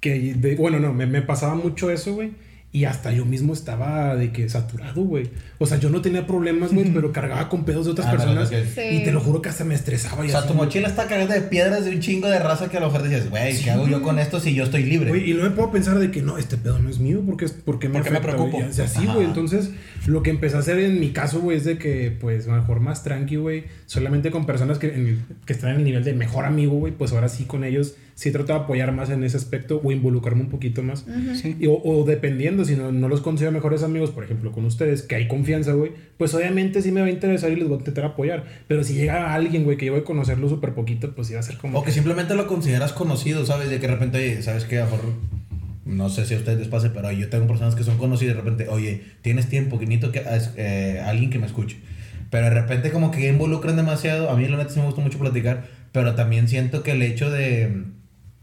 que, de- bueno, no, me, me pasaba mucho eso, güey. Y hasta yo mismo estaba de que saturado, güey. O sea, yo no tenía problemas, güey, pero cargaba con pedos de otras Ándale, personas. Sí. Y te lo juro que hasta me estresaba. O sea, así, tu mochila está cargada de piedras de un chingo de raza que a lo mejor dices, güey, ¿qué hago yo con esto si yo estoy libre? Güey, y no me puedo pensar de que no, este pedo no es mío, porque es porque me, Porque me afecta, preocupo. güey. Y así, Ajá. güey. Entonces, lo que empecé a hacer en mi caso, güey, es de que, pues, mejor más tranqui, güey. Solamente con personas que, en que están en el nivel de mejor amigo, güey, pues ahora sí con ellos sí trato de apoyar más en ese aspecto o involucrarme un poquito más. Sí. Y- O, o dependiendo, si no, no los considero mejores amigos, por ejemplo, con ustedes, que hay confianza, güey, pues obviamente sí me va a interesar y les voy a intentar apoyar. Pero si llega alguien, güey, que yo voy a conocerlo súper poquito, pues iba a ser como. O que simplemente lo consideras conocido, ¿sabes? De que de repente, oye, ¿sabes qué? A mejor, no sé si a ustedes les pase, pero yo tengo personas que son conocidas y de repente, oye, tienes tiempo, que necesito que, eh, alguien que me escuche. Pero de repente como que involucran demasiado. A mí la neta sí me gusta mucho platicar, pero también siento que el hecho de,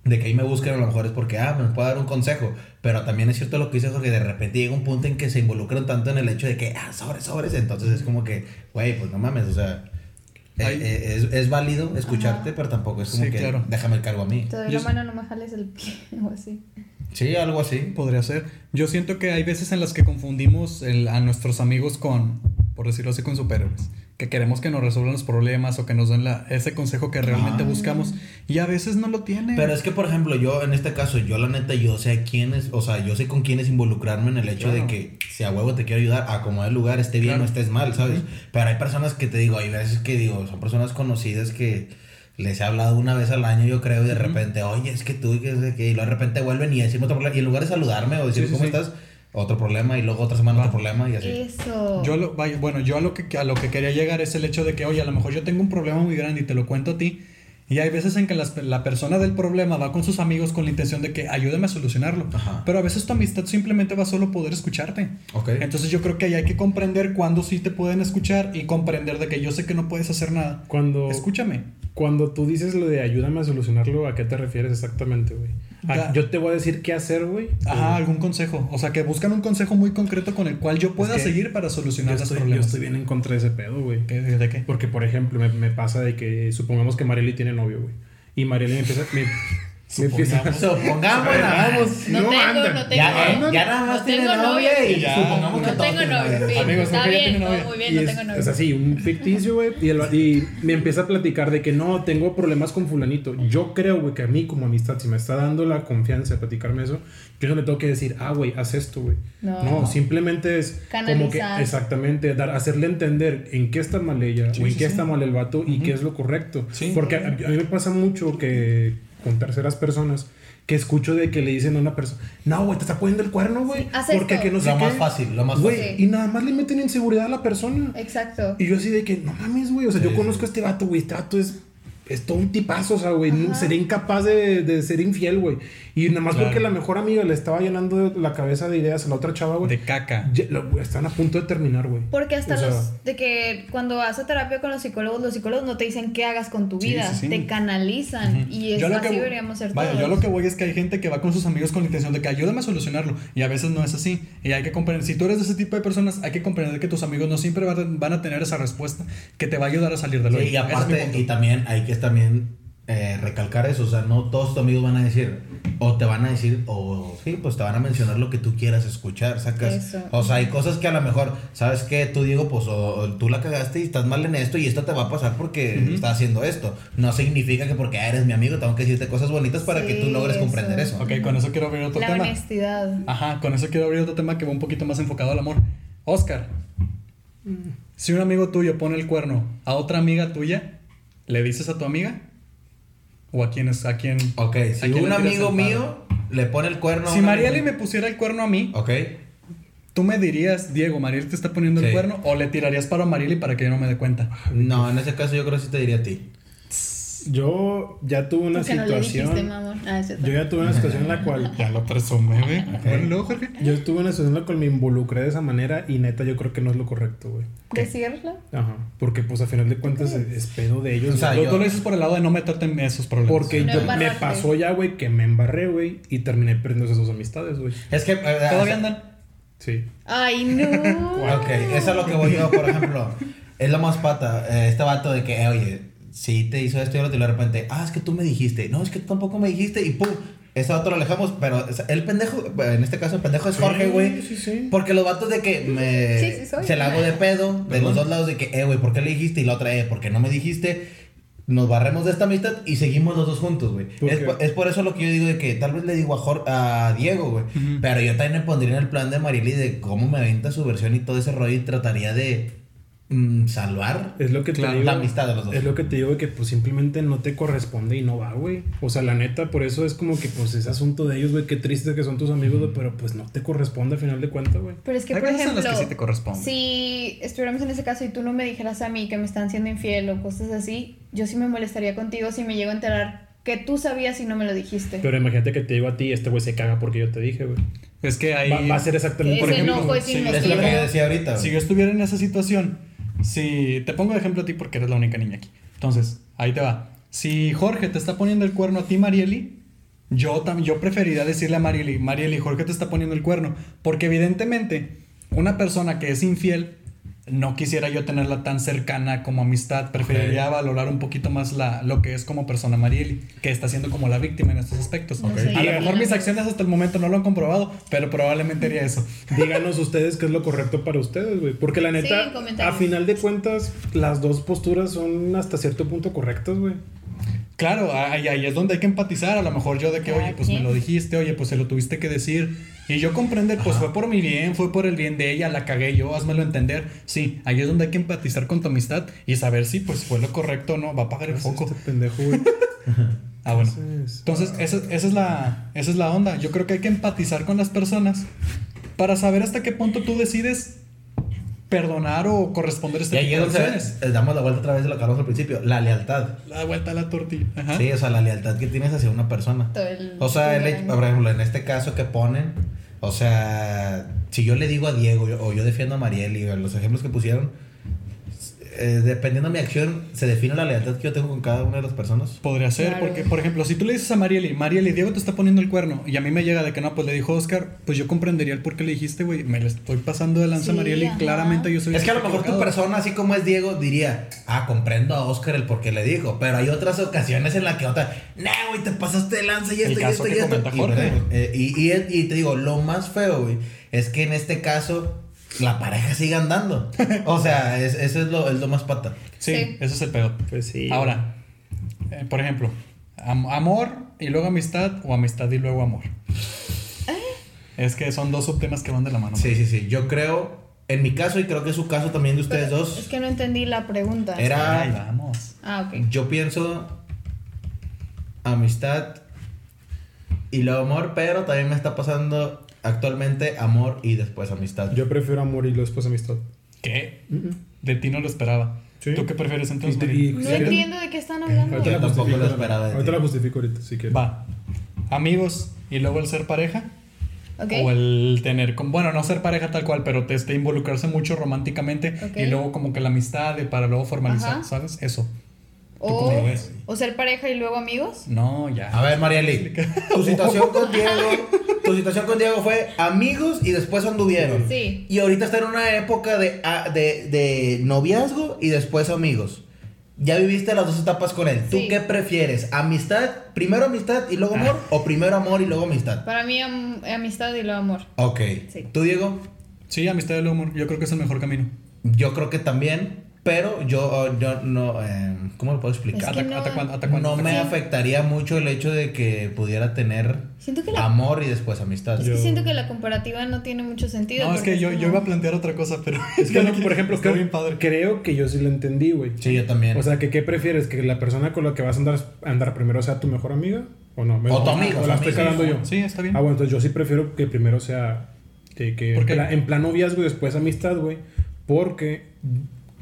de que ahí me busquen a lo mejor es porque, ah, me puede dar un consejo. Pero también es cierto lo que dices, porque de repente llega un punto en que se involucran tanto en el hecho de que, ah, sobres, sobres. Entonces es como que, güey, pues no mames, o sea... eh, eh, Es, es válido escucharte, pero tampoco es como Sí, que claro. déjame el cargo a mí. Te doy la mano, no me jales el pie [laughs] o así. Sí, algo así. Podría ser. Yo siento que hay veces en las que confundimos el- a nuestros amigos con, por decirlo así, con superhéroes. Que queremos que nos resuelvan los problemas o que nos den la, ese consejo que realmente Ah. buscamos. Y a veces no lo tienen. Pero es que, por ejemplo, yo en este caso, yo la neta, yo sé a quiénes, o sea, yo sé con quiénes involucrarme en el hecho de que si a huevo te quiero ayudar, a como el lugar, esté bien Claro. o estés mal, ¿sabes? Pero hay personas que te digo, hay veces que digo, son personas conocidas que les he hablado una vez al año, yo creo, y de repente, oye, es que tú, que que, y de repente vuelven y decirme otro problema, y en lugar de saludarme o decir, Sí, sí, ¿cómo sí. estás? Otro problema, y luego otra semana Va. otro problema, y así. Eso. Yo lo, vaya, bueno, yo a lo, que, a lo que quería llegar es el hecho de que, oye, a lo mejor yo tengo un problema muy grande y te lo cuento a ti. Y hay veces en que las- la persona del problema va con sus amigos con la intención de que ayúdame a solucionarlo. Ajá. Pero a veces tu amistad simplemente va solo poder escucharte. Ok. Entonces yo creo que ahí hay que comprender cuándo sí te pueden escuchar y comprender de que yo sé que no puedes hacer nada. Cuando, Escúchame. cuando tú dices lo de ayúdame a solucionarlo, ¿a qué te refieres exactamente, güey? Ah. Yo te voy a decir qué hacer, güey. Ajá, Eh, algún consejo. O sea, que buscan un consejo muy concreto con el cual yo pueda que seguir para solucionar los estoy, yo problemas. estoy bien en contra de ese pedo, güey. ¿Qué- ¿De qué? Porque, por ejemplo, me, me pasa de que supongamos que Marieli tiene novio, güey. Y Marieli me empieza. Me, me empieza Supongamos, nada más. No, tengo, no tengo. Ya, eh, ya nada más no tiene tengo novia y Ya. supongamos que No todos tengo novia. Amigos, Está bien, novia. todo muy bien, Y no es, tengo novio. es así, un ficticio, güey. Y, me empieza a platicar de que no, tengo problemas con fulanito. Yo creo, güey, que a mí como amistad, si me está dando la confianza de platicarme eso, yo no le tengo que decir, ah, güey, haz esto, güey. No. No. simplemente es como que, exactamente, dar, hacerle entender en qué está mal ella Sí, o en sí, qué sí. está mal el vato y qué es lo correcto. Sí. Porque a, a mí me pasa mucho que con terceras personas que escucho de que le dicen a una persona, no, güey, te está poniendo el cuerno, güey. Sí, porque esto. que no sé Lo qué". más fácil, lo más Güey, fácil. y nada más le meten inseguridad a la persona. Exacto. Y yo así de que, no mames, güey. O sea, Sí, yo sí. conozco a este vato, güey. Este vato es es todo un tipazo, o sea, güey, sería incapaz de, de ser infiel, güey. Y nada más Claro. porque la mejor amiga le estaba llenando la cabeza de ideas a la otra chava, güey. De caca. ya- lo- Están a punto de terminar, güey. Porque hasta O sea, los de que cuando vas a terapia con los psicólogos, los psicólogos no te dicen qué hagas con tu vida, sí, sí. te canalizan y es, Yo lo así que- deberíamos ser Vaya, todos. yo lo que voy es que hay gente que va con sus amigos con la intención de que ayúdame a solucionarlo y a veces no es así. Y hay que comprender, si tú eres de ese tipo de personas, hay que comprender que tus amigos no siempre van, van a tener esa respuesta que te va a ayudar a salir Sí, hoyo. y aparte, y también hay que también eh, recalcar eso, o sea, no todos tus amigos van a decir, o te van a decir, o sí, pues te van a mencionar lo que tú quieras escuchar, sacas. Eso. O sea, hay cosas que a lo mejor, ¿sabes qué? Tú digo, pues o, o tú la cagaste y estás mal en esto y esto te va a pasar porque estás haciendo esto. No significa que porque eres mi amigo tengo que decirte cosas bonitas para que tú logres eso. comprender eso. Ok, con eso quiero abrir otro la tema. honestidad. Ajá, con eso quiero abrir otro tema que va un poquito más enfocado al amor. Oscar, Mm. si un amigo tuyo pone el cuerno a otra amiga tuya, ¿le dices a tu amiga? ¿O a quién es? ¿A quién? Ok, ¿A si quién un amigo mío le pone el cuerno a Si Marieli me pusiera el cuerno a mí, Ok. ¿tú me dirías, Diego, Marieli te está poniendo el cuerno? ¿O le tirarías paro a Marieli para que yo no me dé cuenta? No, en ese caso yo creo que sí te diría a ti. Yo ya tuve una Porque no le dijiste, situación. Ah, yo ya tuve una situación en la cual. Ya lo presume, güey. Ok. Bueno, luego, Jorge. Yo tuve una situación en la cual me involucré de esa manera y neta yo creo que no es lo correcto, güey. ¿Decirlo? Ajá. Porque pues a final de cuentas es, pedo de ellos. O sea. Tú, yo- tú lo dices por el lado de no meterte en esos problemas. Porque No yo, me pasó ya, güey, que me embarré, güey, y terminé perdiendo esas dos amistades, güey. Es que... eh, ¿Todavía andan? Sí. Ay, no. Ok, eso es lo que voy yo, por ejemplo. Es lo más pata. eh, este vato de que, eh, oye, si te hizo esto y otro, y de repente, ah, es que tú me dijiste. No, es que tú tampoco me dijiste. Y pum, ese vato lo alejamos. Pero el pendejo, en este caso, el pendejo es Jorge, güey. Sí, sí, sí. Porque los vatos de que me. Sí, sí soy. se la hago de pedo. De Perdón. los dos lados de que, eh, güey, ¿por qué le dijiste? Y la otra, eh, ¿por qué no me dijiste? Nos barremos de esta amistad y seguimos los dos juntos, güey. ¿Por Es, es por eso lo que yo digo de que tal vez le digo a, Jor- a Diego, güey. Pero yo también me pondría en el plan de Marily de cómo me aventa su versión y todo ese rollo y trataría de mm, salvar Es lo que te Claro, digo. la amistad de los dos. Es lo que te digo que pues simplemente no te corresponde y no va, güey. O sea, la neta, por eso es como que pues es asunto de ellos, güey. Qué triste que son tus amigos, güey, pero pues no te corresponde al final de cuentas, güey. Pero es que, Hay por en ejemplo, las que sí te corresponde. si estuviéramos en ese caso y tú no me dijeras a mí que me están siendo infiel o cosas así, yo sí me molestaría contigo si me llego a enterar que tú sabías y no me lo dijiste. Pero imagínate que te digo a ti, este güey se caga porque yo te dije, güey. Es que ahí. Va, va a ser exactamente por ejemplo. enojo es sí, es lo que decía ahorita. Si yo estuviera en esa situación, si te pongo de ejemplo a ti porque eres la única niña aquí. Entonces, ahí te va. Si Jorge te está poniendo el cuerno a ti, Marieli, yo, yo preferiría decirle a Marieli, Marieli, Jorge te está poniendo el cuerno. Porque evidentemente, una persona que es infiel, no quisiera yo tenerla tan cercana como amistad. Preferiría valorar un poquito más la, lo que es como persona Marieli, que está siendo como la víctima en estos aspectos. Sé, A lo mejor mis acciones hasta el momento no lo han comprobado, pero probablemente haría eso. [laughs] Díganos ustedes qué es lo correcto para ustedes, güey. Porque la neta, a final de cuentas, las dos posturas son hasta cierto punto correctas, güey. Claro, ahí, ahí es donde hay que empatizar. A lo mejor yo de que, oye, pues me lo dijiste, oye, pues se lo tuviste que decir. Y yo comprender, pues fue por mi bien, fue por el bien de ella, la cagué yo, házmelo entender. Sí, ahí es donde hay que empatizar con tu amistad y saber si pues fue lo correcto o no, va a apagar el foco. Este pendejo, güey. Ah, bueno. Entonces, Entonces, esa, esa es la, esa es la onda. Yo creo que hay que empatizar con las personas para saber hasta qué punto tú decides perdonar o corresponder a Y este ahí tipo de donde damos la vuelta otra vez de lo que hablamos al principio, la lealtad. La vuelta a la tortilla. Ajá. Sí, o sea, la lealtad que tienes hacia una persona. Todo el- O sea, el el por ejemplo, en este caso que ponen, o sea, si yo le digo a Diego yo- o yo defiendo a Marieli, o los ejemplos que pusieron, eh, dependiendo de mi acción, se define la lealtad que yo tengo con cada una de las personas. Podría ser, Claro. porque, por ejemplo, si tú le dices a Marieli, Marieli, Diego te está poniendo el cuerno, y a mí me llega de que no, pues le dijo Oscar, pues yo comprendería el por qué le dijiste, güey, me le estoy pasando de lanza a Sí, Marieli, ajá. claramente yo soy Es que a lo mejor tu persona, así como es Diego, diría, ah, comprendo a Oscar el por qué le dijo, pero hay otras ocasiones en las que otra, no, güey, te pasaste de lanza y El esto y esto y esto. comenta Y. Eh, y, y, y te digo, lo más feo, güey, es que en este caso la pareja sigue andando. O sea, es- eso es lo, es lo más pata. Sí, Sí. ese es el pedo. Pues sí. Ahora, eh, por ejemplo, am- amor y luego amistad, o amistad y luego amor. Es que son dos subtemas que van de la mano. Sí, sí, sí. Yo creo, en mi caso, y creo que es su caso también de ustedes Pero dos, Es que no entendí la pregunta. Era- vamos. Ah, ok. yo pienso amistad y luego amor, pero también me está pasando actualmente amor y después amistad. Yo prefiero amor y luego después amistad. ¿Qué? De ti no lo esperaba. Sí. ¿Tú qué prefieres entonces? Y y- No entiendo de qué están hablando. Ahorita la tampoco justifico, lo esperaba Ahorita la justifico ahorita, si quieres. Va. Amigos y luego el ser pareja. Ok. O el tener, con- bueno, no ser pareja tal cual, pero te este, involucrarse mucho románticamente Ok. y luego como que la amistad de para luego formalizar, Ajá. ¿sabes? Eso. ¿Tú O, ser pareja y luego amigos. No, ya. A ver, Marieli, [laughs] tu situación con Diego, tu situación con Diego fue amigos y después anduvieron. Sí. Y ahorita está en una época de, ah, de, de noviazgo y después amigos. Ya viviste las dos etapas con él. ¿Tú Sí. qué prefieres? ¿Amistad? ¿Primero amistad y luego amor? ¿O primero amor y luego amistad? Para mí, am- amistad y luego amor. Ok. Sí. ¿Tú, Diego? Sí, amistad del humor. Yo creo que es el mejor camino. Yo creo que también, pero yo, yo no... eh, ¿Cómo lo puedo explicar? Es que ¿Hasta, no- hasta cuándo- hasta cuándo? No ¿Hasta me Sí. afectaría mucho el hecho de que pudiera tener Siento que la, amor y después amistad. es que Yo- siento que la comparativa no tiene mucho sentido. No, es que yo, yo iba a plantear otra cosa, pero [laughs] Es que, [laughs] no, por ejemplo, creo, bien padre. creo que yo sí lo entendí, güey. Sí, yo también. O sea, que ¿qué prefieres? ¿Que la persona con la que vas a andar, andar primero sea tu mejor amiga? ¿O no? O tu amigo, ¿O la estoy cagando yo? Sí, está bien. Ah, bueno, entonces yo sí prefiero que primero sea que, que ¿Por qué? en plan noviazgo y después amistad, güey. Porque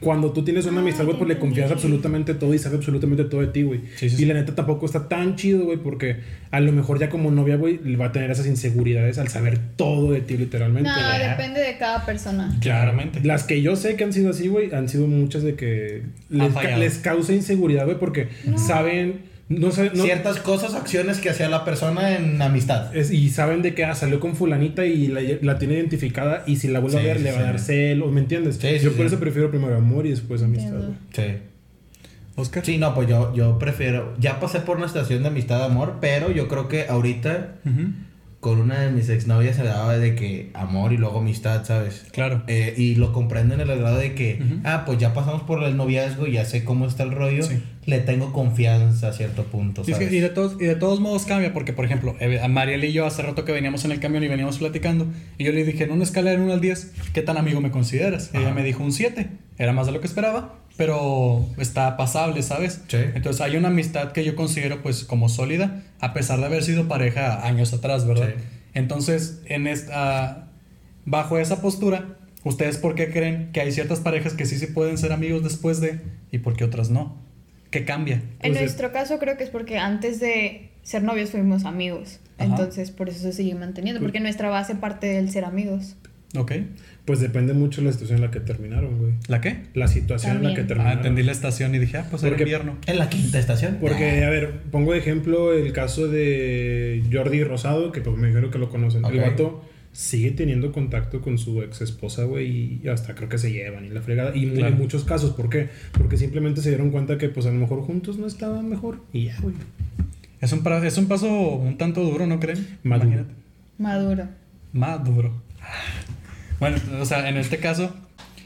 cuando tú tienes una amistad, güey, pues le confías absolutamente todo y sabe absolutamente todo de ti, güey. Sí, sí, y la neta tampoco está tan chido, güey, porque a lo mejor ya como novia, güey, va a tener esas inseguridades al saber todo de ti, literalmente. No, depende de cada persona. Claramente. Las que yo sé que han sido así, güey, han sido muchas de que les, ca- les causa inseguridad, güey, porque saben, no saben, no- Ciertas cosas, acciones que hacía la persona en amistad. es- y saben de que ah, salió con fulanita y la, la tiene identificada y si la vuelve Sí, a ver sí, le va a dar celo, ¿me entiendes? Sí, sí, yo por sí. eso prefiero primero amor y después amistad, Entiendo. Sí. Oscar. Sí, no, pues yo, yo prefiero. Ya pasé por una estación de amistad, amor, pero yo creo que ahorita con una de mis exnovias se daba de que amor y luego amistad, ¿sabes? Claro. Eh, y lo comprendo en el grado de que, Ujú. ah, pues ya pasamos por el noviazgo, ya sé cómo está el rollo, Sí. le tengo confianza a cierto punto, Y, es que- ¿sabes? y de todos, y de todos modos cambia, porque por ejemplo, eh, a Mariel y yo hace rato que veníamos en el camión y veníamos platicando, y yo le dije, en una escala del 1 al 10, ¿qué tan amigo me consideras? Y ella me dijo un 7, era más de lo que esperaba, pero está pasable, ¿sabes? Sí. Entonces hay una amistad que yo considero pues como sólida, a pesar de haber sido pareja años atrás, ¿verdad? Sí. Entonces, en esta, bajo esa postura, ¿ustedes por qué creen que hay ciertas parejas que sí se pueden ser amigos después de y por qué otras no? ¿Qué cambia? En Pues, nuestro caso creo que es porque antes de ser novios fuimos amigos. Ajá. Entonces por eso se sigue manteniendo. Pues- Porque nuestra base parte del ser amigos. ¿Ok? Pues depende mucho de la situación en la que terminaron, güey. ¿La qué? La situación en la que También. Ah, terminaron. entendí la estación y dije, ah, pues era invierno. En la quinta estación. Porque, a ver, pongo de ejemplo el caso de Jordi Rosado, que pues me dijeron que lo conocen. Ok. El vato sigue teniendo contacto con su ex esposa, güey, y hasta creo que se llevan y la fregada. Y Claro. en muchos casos, ¿por qué? Porque simplemente se dieron cuenta que pues a lo mejor juntos no estaban mejor. Y ya, güey. Es un, es un paso un tanto duro, ¿no creen? Maduro. Imagínate. Maduro. Más duro. Bueno, o sea, en este caso.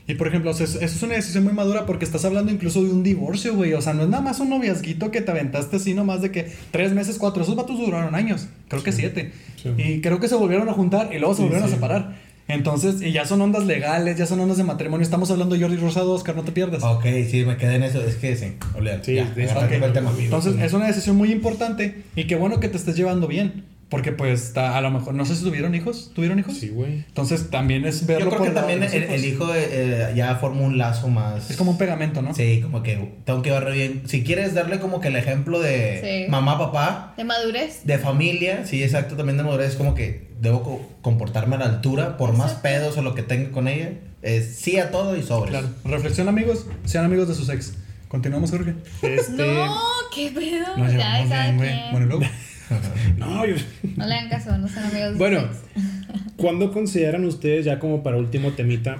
Y por ejemplo, o sea, eso es una decisión muy madura porque estás hablando incluso de un divorcio, güey. O sea, no es nada más un noviazguito que te aventaste así nomás de que tres meses, cuatro. Esos vatos duraron años. Creo que siete. Sí. Y creo que se volvieron a juntar y luego se Sí, volvieron sí. a separar. Entonces, y ya son ondas legales, ya son ondas de matrimonio. Estamos hablando de Jordi Rosado, Oscar, no te pierdas. Ok, sí, me quedé en eso. Es que sí, olvídate. Sí, ya, agarraste que- el tema. Entonces, es una decisión muy importante y qué bueno que te estés llevando bien. Porque, pues, ta- a lo mejor, no sé si tuvieron hijos. ¿Tuvieron hijos? Sí, güey. Entonces, también es verlo Yo creo por que también el, hijo eh, ya forma un lazo más. Es como un pegamento, ¿no? Sí, como que tengo que llevarlo bien. Si quieres darle como que el ejemplo de Sí. mamá, papá, De madurez. de familia, sí, exacto, también de madurez, es como que debo co- comportarme a la altura, por más pedos o lo que tenga con ella. Es sí a todo y sobres. Claro. Reflexión, amigos. Sean amigos de sus ex. Continuamos, Jorge. Este. [laughs] No, qué pedo. Nos ya. Bueno, luego. [laughs] [laughs] No, yo- No le hagan caso, no sean amigos de Bueno. [laughs] ¿cuándo consideran ustedes, ya como para último temita,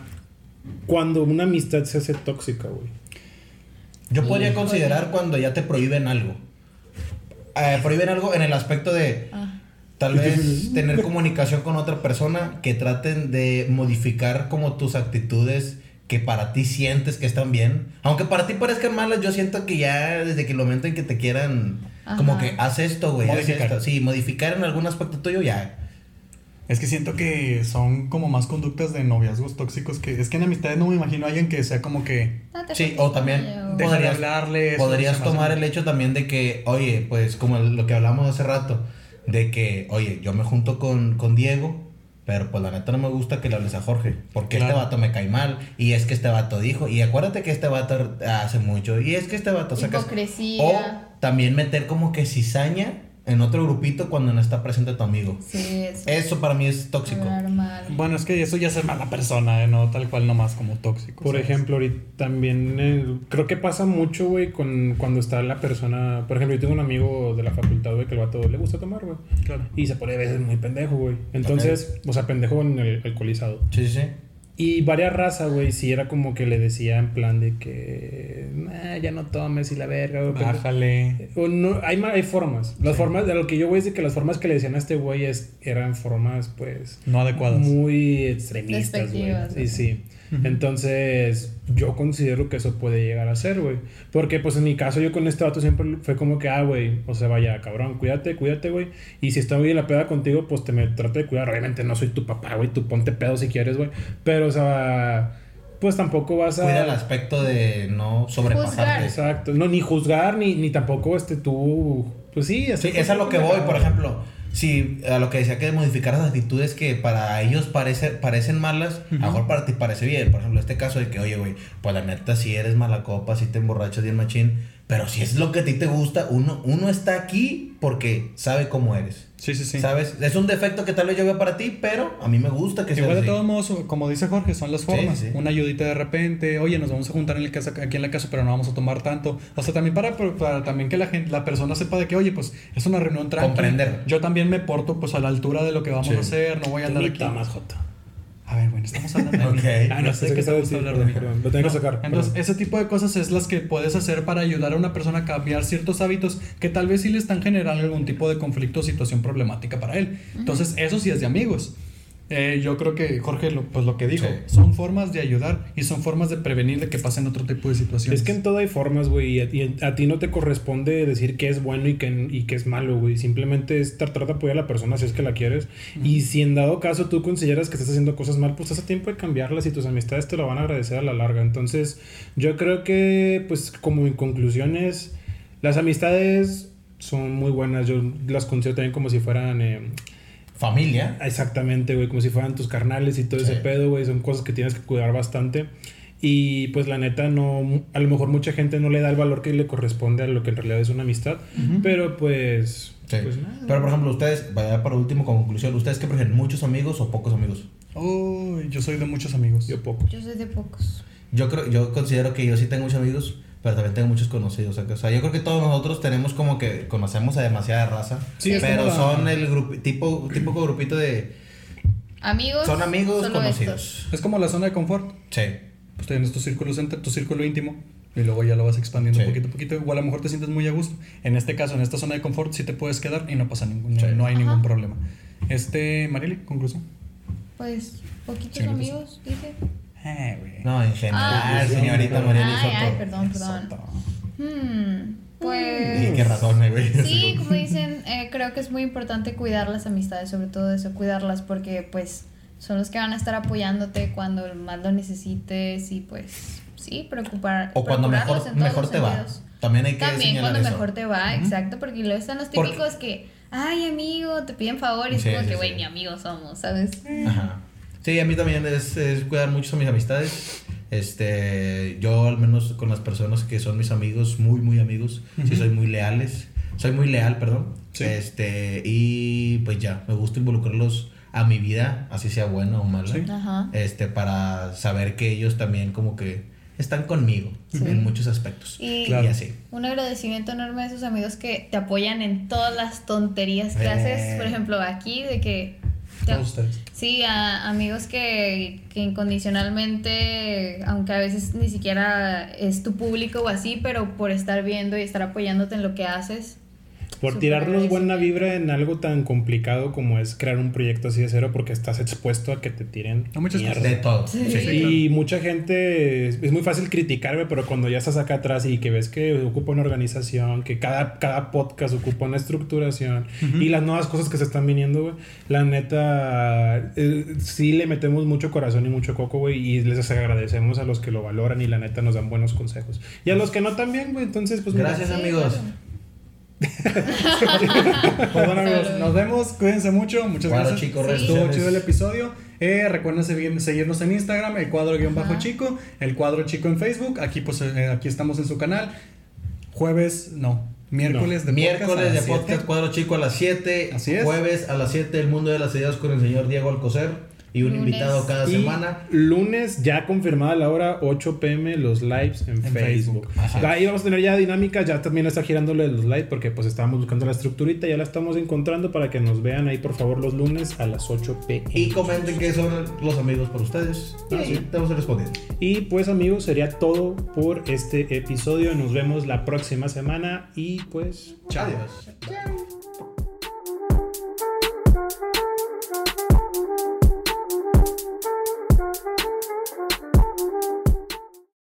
cuando una amistad se hace tóxica, güey? Yo podría considerar cuando ya te prohíben algo. Eh, prohíben algo en el aspecto de Ah, tal vez tener comunicación con otra persona que traten de modificar como tus actitudes que para ti sientes que están bien. Aunque para ti parezcan malas, yo siento que ya desde que el momento en que te quieran como Ajá. que haz esto, güey, haz Modificar. esto. Sí, modificar en algún aspecto tuyo ya. Es que siento que son como más conductas de noviazgos tóxicos que. Es que en amistades no me imagino a alguien que sea como que. no te Sí, o también Podrías- hablarle. Podrías tomar el hecho también de que, oye, pues como lo que hablamos hace rato, de que, oye, yo me junto con, con Diego Pero pues la neta no me gusta que le hables a Jorge. Porque Claro. este vato me cae mal. Y es que este vato dijo. Y acuérdate que este vato hace mucho. Y es que este vato saca. Hipocresía. O también meter como que cizaña en otro grupito cuando no está presente tu amigo. Sí, eso. Eso para mí es tóxico. Hablar mal. Bueno, es que eso ya es ser mala persona, ¿eh? no tal cual nomás como tóxico. Por ¿sabes? ejemplo, ahorita también eh, creo que pasa mucho, güey, con cuando está la persona. Por ejemplo, yo tengo un amigo de la facultad, güey, que el vato le gusta tomar, güey. Claro. Y se pone a veces muy pendejo, güey. Entonces, o sea, pendejo en el alcoholizado. Sí, sí, sí. Y varias razas, güey, sí era como que le decía en plan de que. "Nah, ya no tomes y la verga, güey. Bájale. O no, hay, ma- hay formas. Las formas, de lo que yo voy es de que las formas que le decían a este güey es, eran formas, pues, No adecuadas. muy extremistas, güey. Despectivas, Sí, sí. Entonces, yo considero que eso puede llegar a ser, güey. Porque, pues, en mi caso, yo con este vato siempre fue como que, ah, güey, o sea, vaya, cabrón, cuídate, cuídate, güey. Y si estoy en la peda contigo, pues te me trato de cuidar. Obviamente no soy tu papá, güey, tú ponte pedo si quieres, güey. Pero, o sea, pues tampoco vas a... Cuida el aspecto de no sobrepasarte. Juzgar. Exacto. No, ni juzgar, ni, ni tampoco, este, tú... Pues sí, Sí, hacer es a lo que voy, por ejemplo. Si a lo que decía que modificar las actitudes que para ellos parece, parecen malas, a lo mejor para ti parece bien. Por ejemplo, este caso de que, oye, güey, pues la neta, si eres mala copa, si te emborrachas bien machín, pero si es lo que a ti te gusta, uno, uno está aquí porque sabe cómo eres. Sí, sí, sí. ¿Sabes? Es un defecto que tal vez yo veo para ti, pero a mí me gusta que sea Igual de así. todos modos, como dice Jorge, son las formas. sí. Una ayudita de repente, oye, nos vamos a juntar en el casa, aquí en la casa, pero no vamos a tomar tanto. O sea, también para, para también que la gente, la persona sepa de que, oye, pues es una reunión tranquila. Comprender. Yo también me porto pues a la altura de lo que vamos Sí. a hacer, no voy a andar aquí. tomas, Jota. A ver, bueno, estamos hablando de [laughs] mí. Ah, no sé qué gusta diciendo, hablar de mí. lo tengo que sacar, Entonces, perdón. ese tipo de cosas es las que puedes hacer para ayudar a una persona a cambiar ciertos hábitos que tal vez sí le están generando algún tipo de conflicto o situación problemática para él. Entonces, eso sí es de amigos. Eh, yo creo que Jorge, lo, pues lo que dijo, Sí. son formas de ayudar y son formas de prevenir de que pasen otro tipo de situaciones. Es que en todo hay formas, güey, y a, y a ti no te corresponde decir que es bueno y que, y que es malo, güey. Simplemente es tratar de apoyar a la persona si es que la quieres. Y si en dado caso tú consideras que estás haciendo cosas mal, pues estás a tiempo de cambiarlas y tus amistades te lo van a agradecer a la larga. Entonces, yo creo que, pues, como en conclusiones, las amistades son muy buenas. Yo las considero también como si fueran... eh, Familia. Exactamente, güey, como si fueran tus carnales y todo ese pedo, güey, son cosas que tienes que cuidar bastante. Y pues la neta, no, a lo mejor mucha gente no le da el valor que le corresponde a lo que en realidad es una amistad, pero pues... Sí. pues nada. Pero por ejemplo, ustedes, vaya para último como conclusión, ¿ustedes qué prefieren? ¿Muchos amigos o pocos amigos? Uy, yo soy de muchos amigos. Yo poco. Yo soy de pocos. Yo creo, yo considero que yo sí tengo muchos amigos, pero también tengo muchos conocidos. O sea, yo creo que todos nosotros tenemos como que conocemos a demasiada raza. Sí, es pero son el grupo, tipo, típico grupito de. Amigos. Son amigos solo conocidos. estos. Es como la zona de confort. Sí. Pues tienes tu círculo, tu círculo íntimo y luego ya lo vas expandiendo Sí. poquito a poquito. Igual a lo mejor te sientes muy a gusto. En este caso, en esta zona de confort, sí te puedes quedar y no pasa ningún, Sí. no, hay Ajá. ningún problema. Este, Marily, conclusión. Pues, poquitos amigos, dije. Eh, güey. No, en general, Ah, señorita sí. María Ay, ay, Soto. perdón, perdón. Hmm, pues. Sí, qué razón, güey. Sí, como dicen, eh, creo que es muy importante cuidar las amistades, sobre todo eso, cuidarlas, porque pues son los que van a estar apoyándote cuando más lo necesites y pues sí, preocupar. O cuando mejor, mejor te va. sentidos. También hay que También cuando eso. mejor te va, Ujú. exacto, porque luego están los Porque- típicos que, ay amigo, te piden favor y es Sí, como sí, que, güey, sí. ni amigos somos, ¿sabes? Ajá. Sí, a mí también es, es cuidar mucho a mis amistades. Este, yo al menos con las personas que son mis amigos, muy, muy amigos, sí soy muy leales. Soy muy leal, perdón. Sí. Este, y pues ya, me gusta involucrarlos a mi vida, así sea buena o mala. Sí. Ajá. Este, para saber que ellos también como que están conmigo Sí. en muchos aspectos. Y Claro. Y así. un agradecimiento enorme a esos amigos que te apoyan en todas las tonterías que Eh. haces. Por ejemplo, aquí, de que. Sí, a amigos que, que incondicionalmente, aunque a veces ni siquiera es tu público o así, pero por estar viendo y estar apoyándote en lo que haces. Por Súper tirarnos buena vibra en algo tan complicado como es crear un proyecto así de cero porque estás expuesto a que te tiren A muchas mierda. cosas. De todo. Sí. Sí. Y mucha gente, es es muy fácil criticarme, pero cuando ya estás acá atrás y que ves que ocupa una organización, que cada, cada podcast ocupa una estructuración y las nuevas cosas que se están viniendo, güey, la neta, eh, sí le metemos mucho corazón y mucho coco, güey, y les agradecemos a los que lo valoran y la neta nos dan buenos consejos. Y a los que no también, güey, entonces, pues... mira, Gracias, Sí, amigos. claro. [laughs] Pues bueno, amigos, nos vemos. Cuídense mucho. Muchas Cuadro gracias. chico, Sí. Estuvo chido el episodio. Eh, recuerden seguir- seguirnos en Instagram, el cuadro guion bajo chico, el cuadro chico en Facebook. Aquí pues eh, aquí estamos en su canal. Jueves, no, miércoles de Miércoles podcast de podcast Cuadro Chico a las 7. Así es. Jueves a las 7 El Mundo de las Ideas con el señor Diego Alcocer. Y un Lunes. invitado cada Y semana. lunes ya confirmada la hora 8 pm los lives en, En Facebook. Ahí vamos a tener ya dinámicas, ya también está girándole los lives porque pues estábamos buscando la estructurita, ya la estamos encontrando para que nos vean ahí por favor los lunes a las 8 pm. Y comenten qué son los amigos para ustedes. Y Ah, sí. a responder. Y pues amigos, sería todo por este episodio. Nos vemos la próxima semana y pues Chao. Adiós.